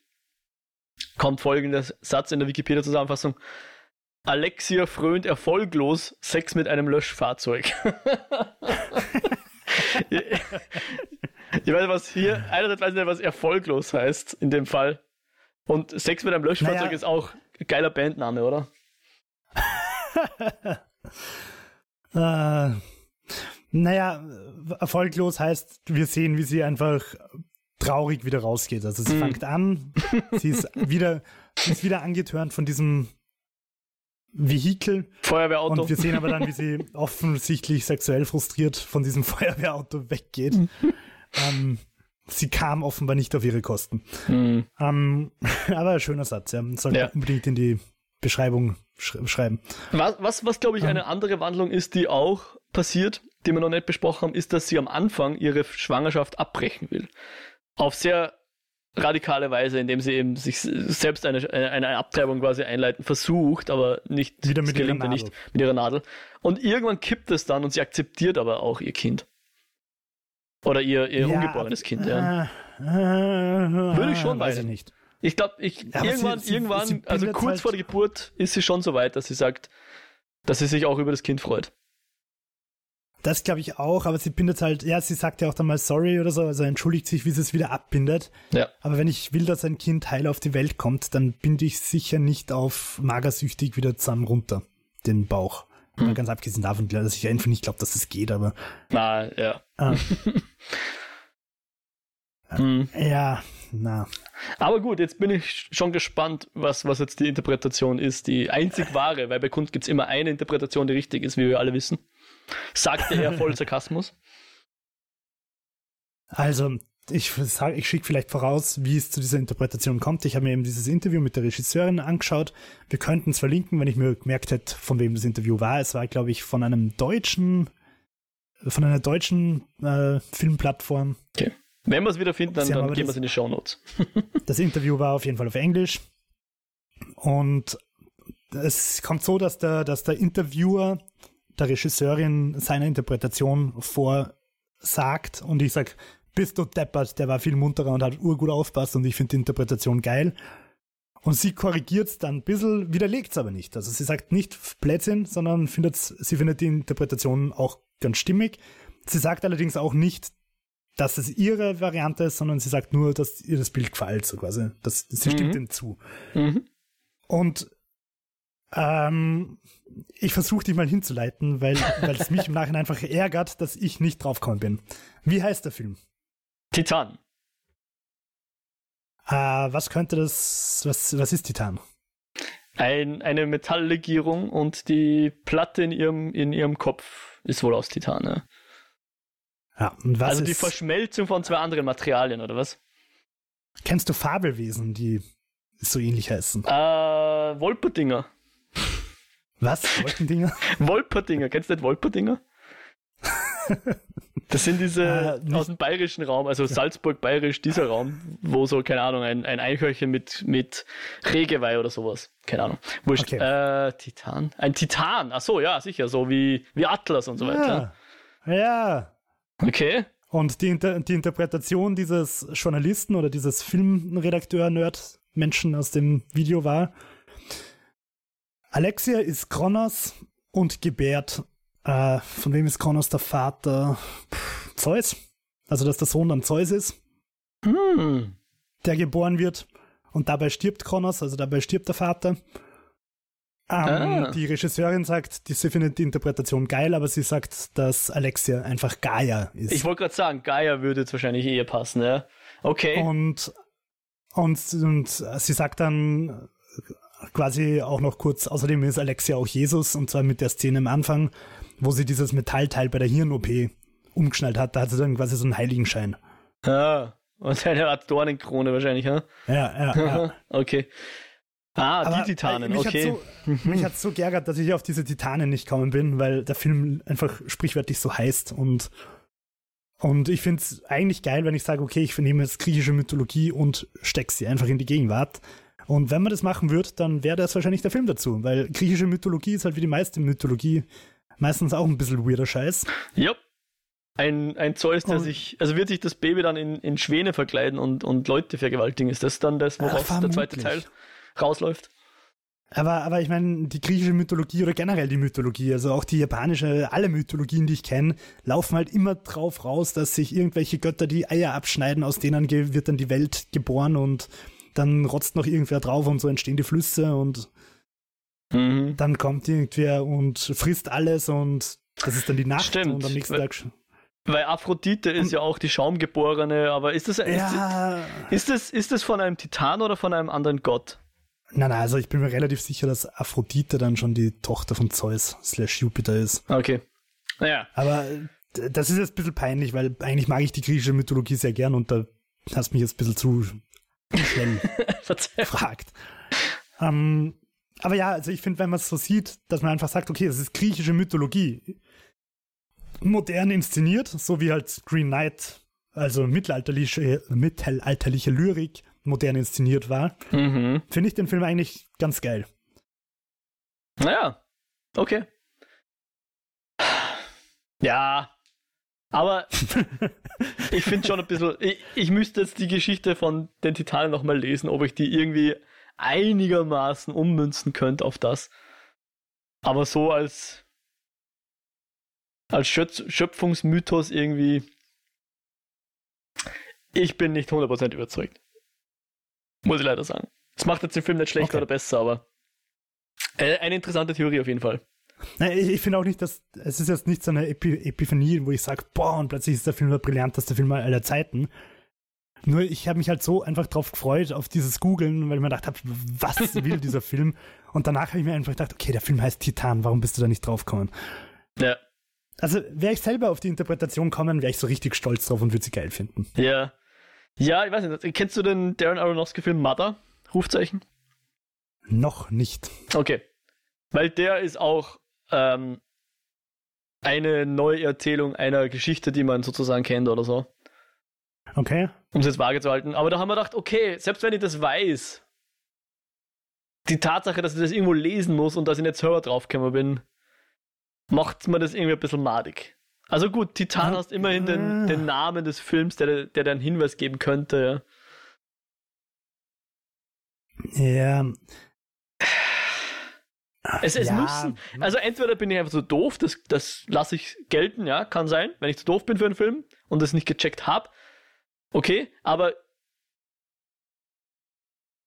kommt folgender Satz in der Wikipedia-Zusammenfassung. Alexia frönt erfolglos Sex mit einem Löschfahrzeug. <laughs> <laughs> ich weiß was hier, einerseits weiß ich nicht, was erfolglos heißt in dem Fall. Und Sex mit einem Löschfahrzeug naja. ist auch ein geiler Bandname, oder? <laughs> äh, naja, erfolglos heißt, wir sehen, wie sie einfach traurig wieder rausgeht. Also sie mm. fängt an, sie ist <laughs> wieder, sie ist wieder angetörnt von diesem Vehikel. Feuerwehrauto. Und wir sehen aber dann, wie sie <laughs> offensichtlich sexuell frustriert von diesem <laughs> Feuerwehrauto weggeht. ähm, sie kam offenbar nicht auf ihre Kosten. Mm. Ähm, <laughs> aber ein schöner Satz, ja. Sollte ja. unbedingt in die Beschreibung sch schreiben. Was, was, was glaube ich, eine andere Wandlung ist, die auch passiert, die wir noch nicht besprochen haben, ist, dass sie am Anfang ihre Schwangerschaft abbrechen will. Auf sehr radikale Weise, indem sie eben sich selbst eine, eine Abtreibung quasi einleiten versucht, aber nicht Wieder mit ihrer gelingt ihr Nadel. nicht mit ihrer Nadel. Und irgendwann kippt es dann und sie akzeptiert aber auch ihr Kind. Oder ihr, ihr ungeborenes Kind, ja. Äh, äh, Würde ich schon weiß ich nicht. Ich glaube, ich, aber irgendwann, sie- sie- irgendwann, sie also kurz halt- vor der Geburt ist sie schon so weit, dass sie sagt, dass sie sich auch über das Kind freut. Das glaube ich auch, aber sie bindet halt, ja, sie sagt ja auch dann mal sorry oder so, also entschuldigt sich, wie sie es wieder abbindet. Ja. Aber wenn ich will, dass ein Kind heil auf die Welt kommt, dann binde ich sicher nicht auf magersüchtig wieder zusammen runter, den Bauch. Hm. Mal Ganz abgesehen davon, dass ich einfach nicht glaube, dass das geht, aber Na, ja. Ah. <laughs> Hm. ja, na. Aber gut, jetzt bin ich schon gespannt, was, was jetzt die Interpretation ist, die einzig wahre, weil bei Kunst gibt es immer eine Interpretation, die richtig ist, wie wir alle wissen. Sagte er voll <laughs> Sarkasmus. Also, ich, ich schicke vielleicht voraus, wie es zu dieser Interpretation kommt. Ich habe mir eben dieses Interview mit der Regisseurin angeschaut. Wir könnten es verlinken, wenn ich mir gemerkt hätte, von wem das Interview war. Es war, glaube ich, von einem deutschen, von einer deutschen äh, Filmplattform. Wenn wir es wieder finden, dann, dann geben wir es in die Shownotes. <laughs> Das Interview war auf jeden Fall auf Englisch. Und es kommt so, dass der, dass der Interviewer der Regisseurin seine Interpretation vorsagt und ich sag, bist du deppert, der war viel munterer und hat urgut aufpasst und ich finde die Interpretation geil. Und sie korrigiert es dann ein bisschen, widerlegt es aber nicht. Also sie sagt nicht Blödsinn, sondern findet, sie findet die Interpretation auch ganz stimmig. Sie sagt allerdings auch nicht, dass es ihre Variante ist, sondern sie sagt nur, dass ihr das Bild gefällt, so quasi. Das, sie stimmt Mhm. ihm zu. Mhm. Und ähm, ich versuche dich mal hinzuleiten, weil, weil es mich im Nachhinein einfach ärgert, dass ich nicht draufgekommen bin. Wie heißt der Film? Titan. Äh, was könnte das, was, was ist Titan? Ein, eine Metalllegierung und die Platte in ihrem, in ihrem Kopf ist wohl aus Titan. Ja. Ja, und was Also die Verschmelzung von zwei anderen Materialien, oder was? kennst du Fabelwesen, die so ähnlich heißen? Äh, Wolperdinger. Was? Wolkendinger? <laughs> Wolperdinger, kennst du nicht Wolperdinger? Das sind diese <laughs> Äh, aus dem bayerischen Raum, also Salzburg-Bayerisch, dieser <laughs> Raum, wo so, keine Ahnung, ein, ein Eichhörnchen mit, mit Regeweih oder sowas. Keine Ahnung. Wurscht. Okay. Äh, Titan? Ein Titan, ach so, ja, sicher, so wie, wie Atlas und so weiter. Ja. ja. Okay. Und die, Inter die Interpretation dieses Journalisten oder dieses Filmredakteur-Nerd-Menschen aus dem Video war, Alexia ist Kronos und gebärt, äh, von wem ist Kronos der Vater? Pff, Zeus. Also, dass der Sohn dann Zeus ist, Hm. der geboren wird. Und dabei stirbt Kronos, also dabei stirbt der Vater. Ähm, Ah. Die Regisseurin sagt, die, sie findet die Interpretation geil, aber sie sagt, dass Alexia einfach Gaia ist. Ich wollte gerade sagen, Gaia würde jetzt wahrscheinlich eher passen, ja. Okay. Und, und, und sie sagt dann quasi auch noch kurz, außerdem ist Alexia auch Jesus, und zwar mit der Szene am Anfang, wo sie dieses Metallteil bei der Hirn-OP umgeschnallt hat. Da hat sie dann quasi so einen Heiligenschein. Ah, und <laughs> eine Art Dornenkrone wahrscheinlich, ja? Ja, ja, ja. <laughs> okay. Ah, Aber, die Titanen, äh, mich okay. Hat so, mich hat so geärgert, dass ich auf diese Titanen nicht gekommen bin, weil der Film einfach sprichwörtlich so heißt und und ich finde es eigentlich geil, wenn ich sage, okay, ich nehme jetzt griechische Mythologie und stecke sie einfach in die Gegenwart. Und wenn man das machen würde, dann wäre das wahrscheinlich der Film dazu, weil griechische Mythologie ist halt wie die meiste Mythologie meistens auch ein bisschen weirder Scheiß. Ja. Ein, ein Zeus, der Und- sich, also wird sich das Baby dann in, in Schwäne verkleiden und, und Leute vergewaltigen. Ist das dann das, worauf der zweite Teil rausläuft? Aber, aber ich meine, die griechische Mythologie oder generell die Mythologie, also auch die japanische, alle Mythologien, die ich kenne, laufen halt immer drauf raus, dass sich irgendwelche Götter die Eier abschneiden, aus denen wird dann die Welt geboren und dann rotzt noch irgendwer drauf und so entstehen die Flüsse und Mhm. dann kommt irgendwer und frisst alles und das ist dann die Nacht Stimmt. und am nächsten Tag. Weil Aphrodite ist ja auch die Schaumgeborene, aber ist das, ist, Ja, ist, das, ist das von einem Titan oder von einem anderen Gott? nein, nein, also ich bin mir relativ sicher, dass Aphrodite dann schon die Tochter von Zeus slash Jupiter ist. Okay. Naja. Aber das ist jetzt ein bisschen peinlich, weil eigentlich mag ich die griechische Mythologie sehr gern und da hast mich jetzt ein bisschen zu <laughs> Verzeih. gefragt. Ähm, aber ja, also ich finde, wenn man es so sieht, dass man einfach sagt, okay, das ist griechische Mythologie, modern inszeniert, so wie halt Green Knight, also mittelalterliche, mittelalterliche Lyrik, modern inszeniert war, Mhm. finde ich den Film eigentlich ganz geil. Naja, okay. Ja, aber ich finde schon ein bisschen, ich, ich müsste jetzt die Geschichte von den Titanen nochmal lesen, ob ich die irgendwie einigermaßen ummünzen könnte auf das. Aber so als, als Schöpf Schöpfungsmythos irgendwie, ich bin nicht 100% überzeugt. Muss ich leider sagen. Das macht jetzt den Film nicht schlechter Okay. oder besser, aber äh, eine interessante Theorie auf jeden Fall. Ich, ich finde auch nicht, dass es ist jetzt nicht so eine Epi Epiphanie, wo ich sage, boah, und plötzlich ist der Film der brillanteste Film aller Zeiten. Nur ich habe mich halt so einfach drauf gefreut, auf dieses Googeln, weil ich mir gedacht habe, was <laughs> will dieser Film? Und danach habe ich mir einfach gedacht, okay, der Film heißt Titan, warum bist du da nicht draufgekommen? Ja. Also wäre ich selber auf die Interpretation kommen, wäre ich so richtig stolz drauf und würde sie geil finden. Ja. Ja, ich weiß nicht. Kennst du den Darren Aronofsky-Film Mother? Rufzeichen? Noch nicht. Okay. Weil der ist auch ähm, eine Neuerzählung einer Geschichte, die man sozusagen kennt oder so. Okay. Um es jetzt vage zu halten. Aber da haben wir gedacht, okay, selbst wenn ich das weiß, die Tatsache, dass ich das irgendwo lesen muss und dass ich nicht selber draufgekommen bin, macht mir das irgendwie ein bisschen madig. Also gut, Titan Ja. hast immerhin den, den Namen des Films, der, der dir einen Hinweis geben könnte. Ja. Ja. Es, es Ja. müssen. Also entweder bin ich einfach so doof, das, das lasse ich gelten, ja, kann sein, wenn ich zu doof bin für einen Film und das nicht gecheckt habe. Okay, aber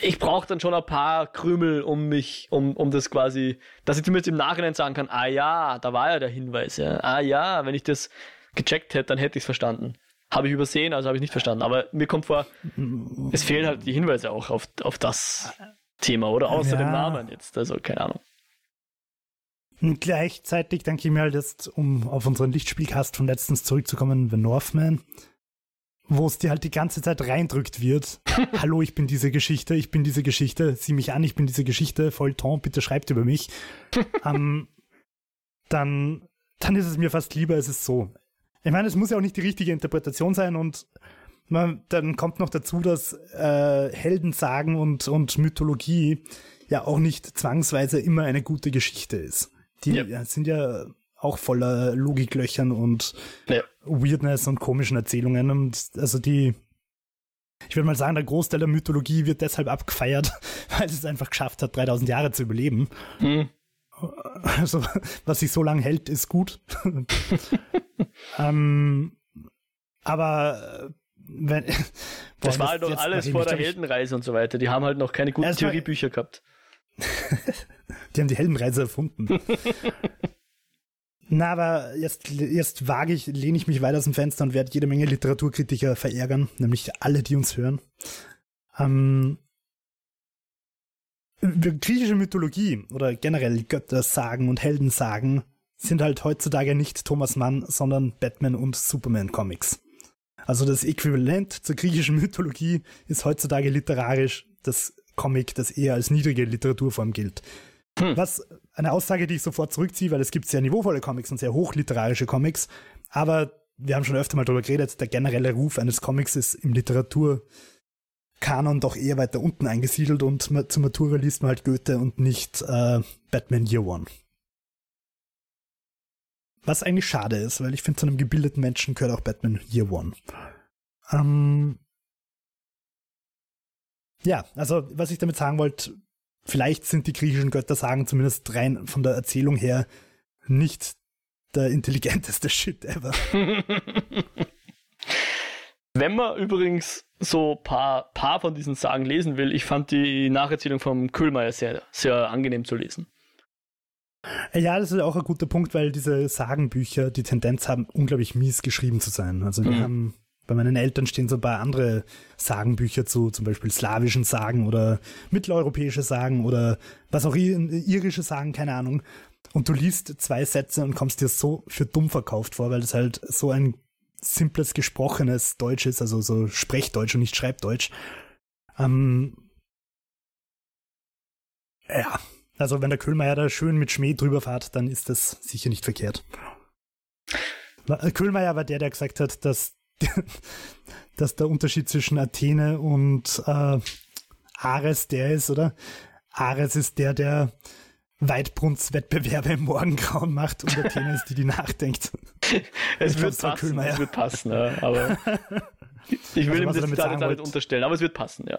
ich brauche dann schon ein paar Krümel, um mich, um, um das quasi, dass ich zumindest im Nachhinein sagen kann, ah ja, da war ja der Hinweis, ja. Ah ja, wenn ich das gecheckt hätte, dann hätte ich es verstanden. Habe ich übersehen, also habe ich nicht verstanden. Aber mir kommt vor, es fehlen halt die Hinweise auch auf, auf das Thema oder außer Ja. dem Namen jetzt. Also keine Ahnung. Und gleichzeitig denke ich mir halt jetzt, um auf unseren Lichtspielcast von letztens zurückzukommen, The Northman, wo es dir halt die ganze Zeit reindrückt wird. <laughs> Hallo, ich bin diese Geschichte, ich bin diese Geschichte, sieh mich an, ich bin diese Geschichte, Feuilleton, bitte schreibt über mich. <laughs> ähm, dann, dann ist es mir fast lieber, es ist so. Ich meine, es muss ja auch nicht die richtige Interpretation sein und man, dann kommt noch dazu, dass äh, Heldensagen und, und Mythologie ja auch nicht zwangsweise immer eine gute Geschichte ist. Die Ja. sind ja auch voller Logiklöchern und Ja. Weirdness und komischen Erzählungen. Und also die, ich würde mal sagen, der Großteil der Mythologie wird deshalb abgefeiert, <laughs> weil es einfach geschafft hat, 3000 Jahre zu überleben. Hm. Also, was sich so lange hält, ist gut. <laughs> ähm, aber wenn. Das Boah, war halt noch alles vor der Heldenreise und so weiter. Die haben halt noch keine guten Theoriebücher gehabt. <laughs> Die haben die Heldenreise erfunden. <laughs> Na, aber jetzt, jetzt wage ich, lehne ich mich weit aus dem Fenster und werde jede Menge Literaturkritiker verärgern, nämlich alle, die uns hören. Ähm, griechische Mythologie oder generell Göttersagen und Heldensagen sind halt heutzutage nicht Thomas Mann, sondern Batman und Superman Comics. Also das Äquivalent zur griechischen Mythologie ist heutzutage literarisch das Comic, das eher als niedrige Literaturform gilt. Hm. Was eine Aussage, die ich sofort zurückziehe, weil es gibt sehr niveauvolle Comics und sehr hochliterarische Comics, aber wir haben schon öfter mal darüber geredet, der generelle Ruf eines Comics ist im Literaturkanon doch eher weiter unten eingesiedelt und zur Matura liest man halt Goethe und nicht äh, Batman Year One. Was eigentlich schade ist, weil ich finde, zu einem gebildeten Menschen gehört auch Batman Year One. Ähm ja, also was ich damit sagen wollte, vielleicht sind die griechischen Göttersagen zumindest rein von der Erzählung her nicht der intelligenteste <laughs> Shit ever. Wenn man übrigens so paar, paar von diesen Sagen lesen will, ich fand die Nacherzählung vom Kühlmeier sehr, sehr angenehm zu lesen. Ja, das ist auch ein guter Punkt, weil diese Sagenbücher die Tendenz haben, unglaublich mies geschrieben zu sein. Also wir Mhm. haben, bei meinen Eltern stehen so ein paar andere Sagenbücher zu, zum Beispiel slawischen Sagen oder mitteleuropäische Sagen oder was auch irische Sagen, keine Ahnung. Und du liest zwei Sätze und kommst dir so für dumm verkauft vor, weil das halt so ein simples gesprochenes Deutsch ist, also so Sprechdeutsch und nicht Schreibdeutsch. Ähm, ja, Also wenn der Köhlmeier da schön mit Schmäh drüber fährt, dann ist das sicher nicht verkehrt. Köhlmeier war der, der gesagt hat, dass, <laughs> dass der Unterschied zwischen Athene und äh, Ares der ist, oder? Ares ist der, der Weitbrunnswettbewerbe im Morgengrauen macht und Athene ist die, die nachdenkt. <laughs> es, wird passen, es wird passen, ja, aber <laughs> ich will also, ihm das gar nicht unterstellen, aber es wird passen, ja.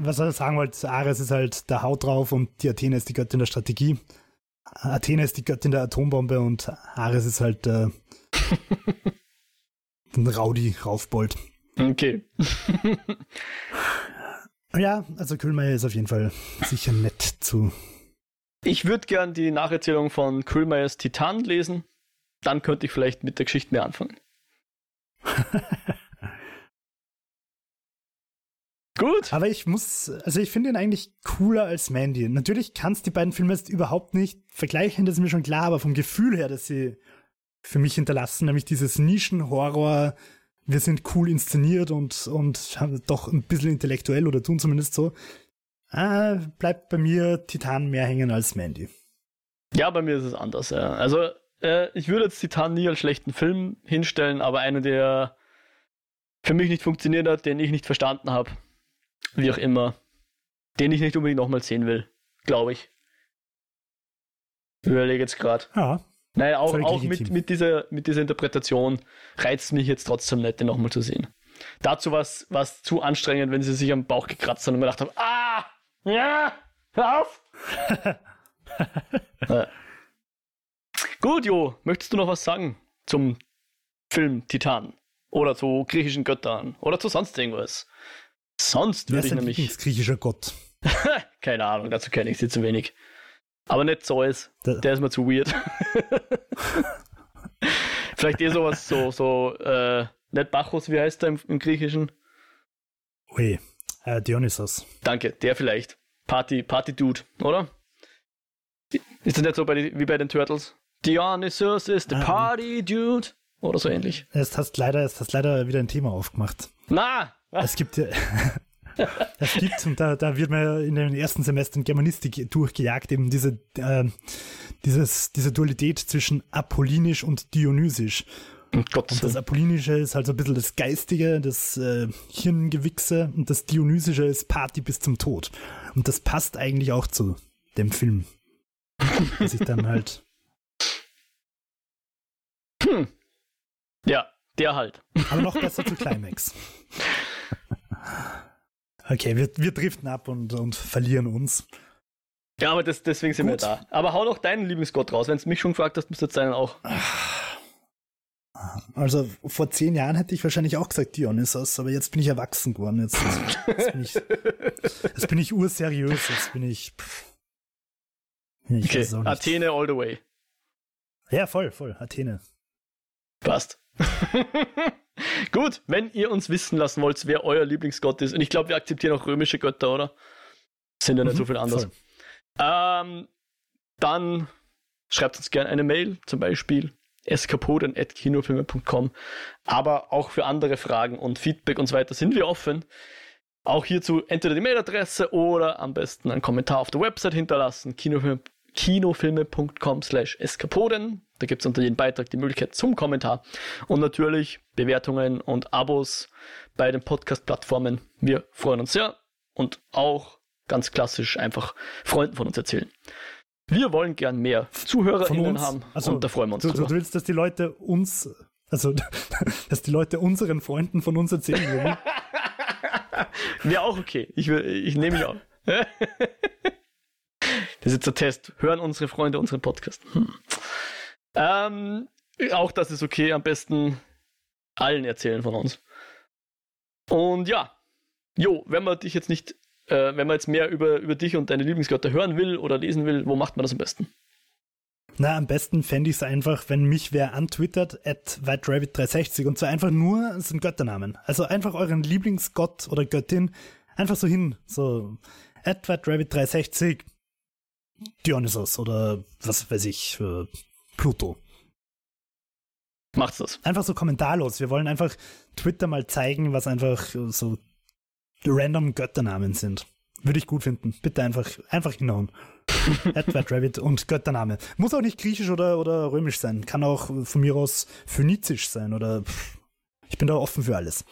was er sagen wollte, Ares ist halt der Haut drauf und die Athene ist die Göttin der Strategie. Athene ist die Göttin der Atombombe und Ares ist halt äh, ein Raudi Raufbold. Okay. <laughs> ja, also Kühlmeier ist auf jeden Fall sicher nett zu. Ich würde gern die Nacherzählung von Kühlmeiers Titan lesen. Dann könnte ich vielleicht mit der Geschichte mehr anfangen. <laughs> Gut. Aber ich muss, also ich finde ihn eigentlich cooler als Mandy. Natürlich kannst die beiden Filme jetzt überhaupt nicht vergleichen, das ist mir schon klar, aber vom Gefühl her, dass sie für mich hinterlassen, nämlich dieses Nischenhorror, wir sind cool inszeniert und, und doch ein bisschen intellektuell oder tun zumindest so, äh, bleibt bei mir Titan mehr hängen als Mandy. Ja, bei mir ist es anders, ja. Also, äh, ich würde jetzt Titan nie als schlechten Film hinstellen, aber einer, der für mich nicht funktioniert hat, den ich nicht verstanden habe wie auch immer, den ich nicht unbedingt nochmal sehen will, glaube ich. Ich überlege jetzt gerade. Ja. Nein, auch, auch mit, mit, dieser, mit dieser Interpretation reizt mich jetzt trotzdem nicht, den nochmal zu sehen. Dazu war es zu anstrengend, wenn sie sich am Bauch gekratzt haben und mir gedacht haben, ah, ja, hör auf. <laughs> ja. Gut, Jo, möchtest du noch was sagen zum Film Titan? Oder zu griechischen Göttern? Oder zu sonst irgendwas? Sonst würde ich nämlich. griechischer Gott. <laughs> Keine Ahnung, dazu kenne ich sie zu wenig. Aber nicht Zeus. Da. Der ist mir zu weird. <laughs> Vielleicht eh sowas, so, so, äh, nicht Bacchus, wie heißt der im, im Griechischen? Ui, äh, Dionysos. Danke, der vielleicht. Party, Party Dude, oder? Ist das nicht so bei, wie bei den Turtles? Dionysos is the ah, Party Dude. Oder so ähnlich. Jetzt hast leider, jetzt hast leider wieder ein Thema aufgemacht. Na! Es gibt ja. <laughs> es gibt, und da, da wird man in den ersten Semestern Germanistik durchgejagt, eben diese, äh, dieses, diese Dualität zwischen apollinisch und dionysisch. Gott und das Apollinische ist halt so ein bisschen das Geistige, das äh, Hirngewichse und das Dionysische ist Party bis zum Tod. Und das passt eigentlich auch zu dem Film. <laughs> dass ich dann halt. Hm. Ja, der halt. Aber noch besser zu <laughs> Climax. Okay, wir, wir driften ab und, und verlieren uns. Ja, aber das, deswegen sind Gut. wir da. Aber hau doch deinen Lieblingsgott raus. Wenn du mich schon gefragt hast, müsste es deinen auch. Also vor zehn Jahren hätte ich wahrscheinlich auch gesagt Dionysos, aber jetzt bin ich erwachsen geworden. Jetzt, jetzt, bin, ich, jetzt bin ich urseriös. Jetzt bin ich. Pff, ich okay, Athene all the way. Ja, voll, voll. Athene. Passt. <laughs> Gut, wenn ihr uns wissen lassen wollt, wer euer Lieblingsgott ist, und ich glaube, wir akzeptieren auch römische Götter, oder? Sind ja nicht mhm, so viel anders. Ähm, dann schreibt uns gerne eine Mail, zum Beispiel eskapoden.kinofilme.com. Aber auch für andere Fragen und Feedback und so weiter sind wir offen. Auch hierzu entweder die Mailadresse oder am besten einen Kommentar auf der Website hinterlassen, kinofilme.com kinofilme.com slash eskapoden. Da gibt es unter jedem Beitrag die Möglichkeit zum Kommentar und natürlich Bewertungen und Abos bei den Podcast-Plattformen. Wir freuen uns sehr und auch ganz klassisch einfach Freunden von uns erzählen. Wir wollen gern mehr ZuhörerInnen haben also, und da freuen wir uns du, drüber. Du willst, dass die Leute uns, also <laughs> dass die Leute unseren Freunden von uns erzählen würden? <laughs> Wäre auch okay. Ich, ich nehme mich auch. <laughs> Das ist jetzt der Test. Hören unsere Freunde unseren Podcast? Hm. Ähm, auch das ist okay. Am besten allen erzählen von uns. Und ja, jo, wenn man dich jetzt nicht, äh, wenn man jetzt mehr über, über dich und deine Lieblingsgötter hören will oder lesen will, wo macht man das am besten? Na, am besten fände ich es einfach, wenn mich wer antwittert, at WhiteRabbit360 und zwar einfach nur, sind Götternamen. Also einfach euren Lieblingsgott oder Göttin einfach so hin, so at WhiteRabbit360 Dionysos oder was weiß ich, äh, Pluto. Macht's das. Einfach so kommentarlos. Wir wollen einfach Twitter mal zeigen, was einfach so random Götternamen sind. Würde ich gut finden. Bitte einfach, einfach hinhauen. <laughs> Edward Rabbit und Göttername. Muss auch nicht griechisch oder, oder römisch sein. Kann auch von mir aus phönizisch sein oder pff. ich bin da offen für alles.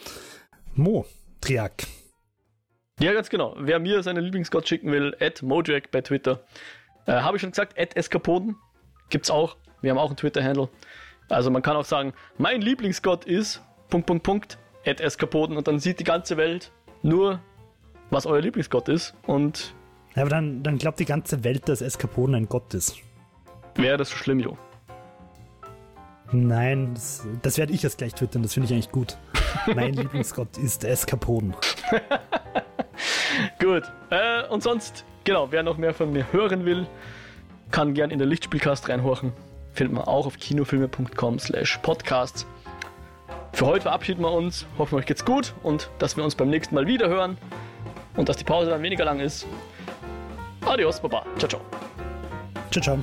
Mo, Triak. Ja, ganz genau. Wer mir seinen Lieblingsgott schicken will, at Mojack bei Twitter. Äh, Habe ich schon gesagt, at Eskapoden. Gibt's auch. Wir haben auch einen Twitter-Handle. Also man kann auch sagen, mein Lieblingsgott ist Punkt, Punkt, Punkt, at Eskapoden und dann sieht die ganze Welt nur, was euer Lieblingsgott ist und Ja, aber dann, dann glaubt die ganze Welt, dass Eskapoden ein Gott ist. wäre das so schlimm, Jo. Nein, das, das werde ich jetzt gleich twittern, das finde ich eigentlich gut. mein <laughs> Lieblingsgott ist Eskapoden. Gut. Äh, und sonst, genau, wer noch mehr von mir hören will, kann gern in den Lichtspielcast reinhorchen. Findet man auch auf kinofilme.com slash podcasts. Für heute verabschieden wir uns. Hoffen, euch geht's gut und dass wir uns beim nächsten Mal wieder hören und dass die Pause dann weniger lang ist. Adios, Baba. Ciao, ciao. Ciao, ciao.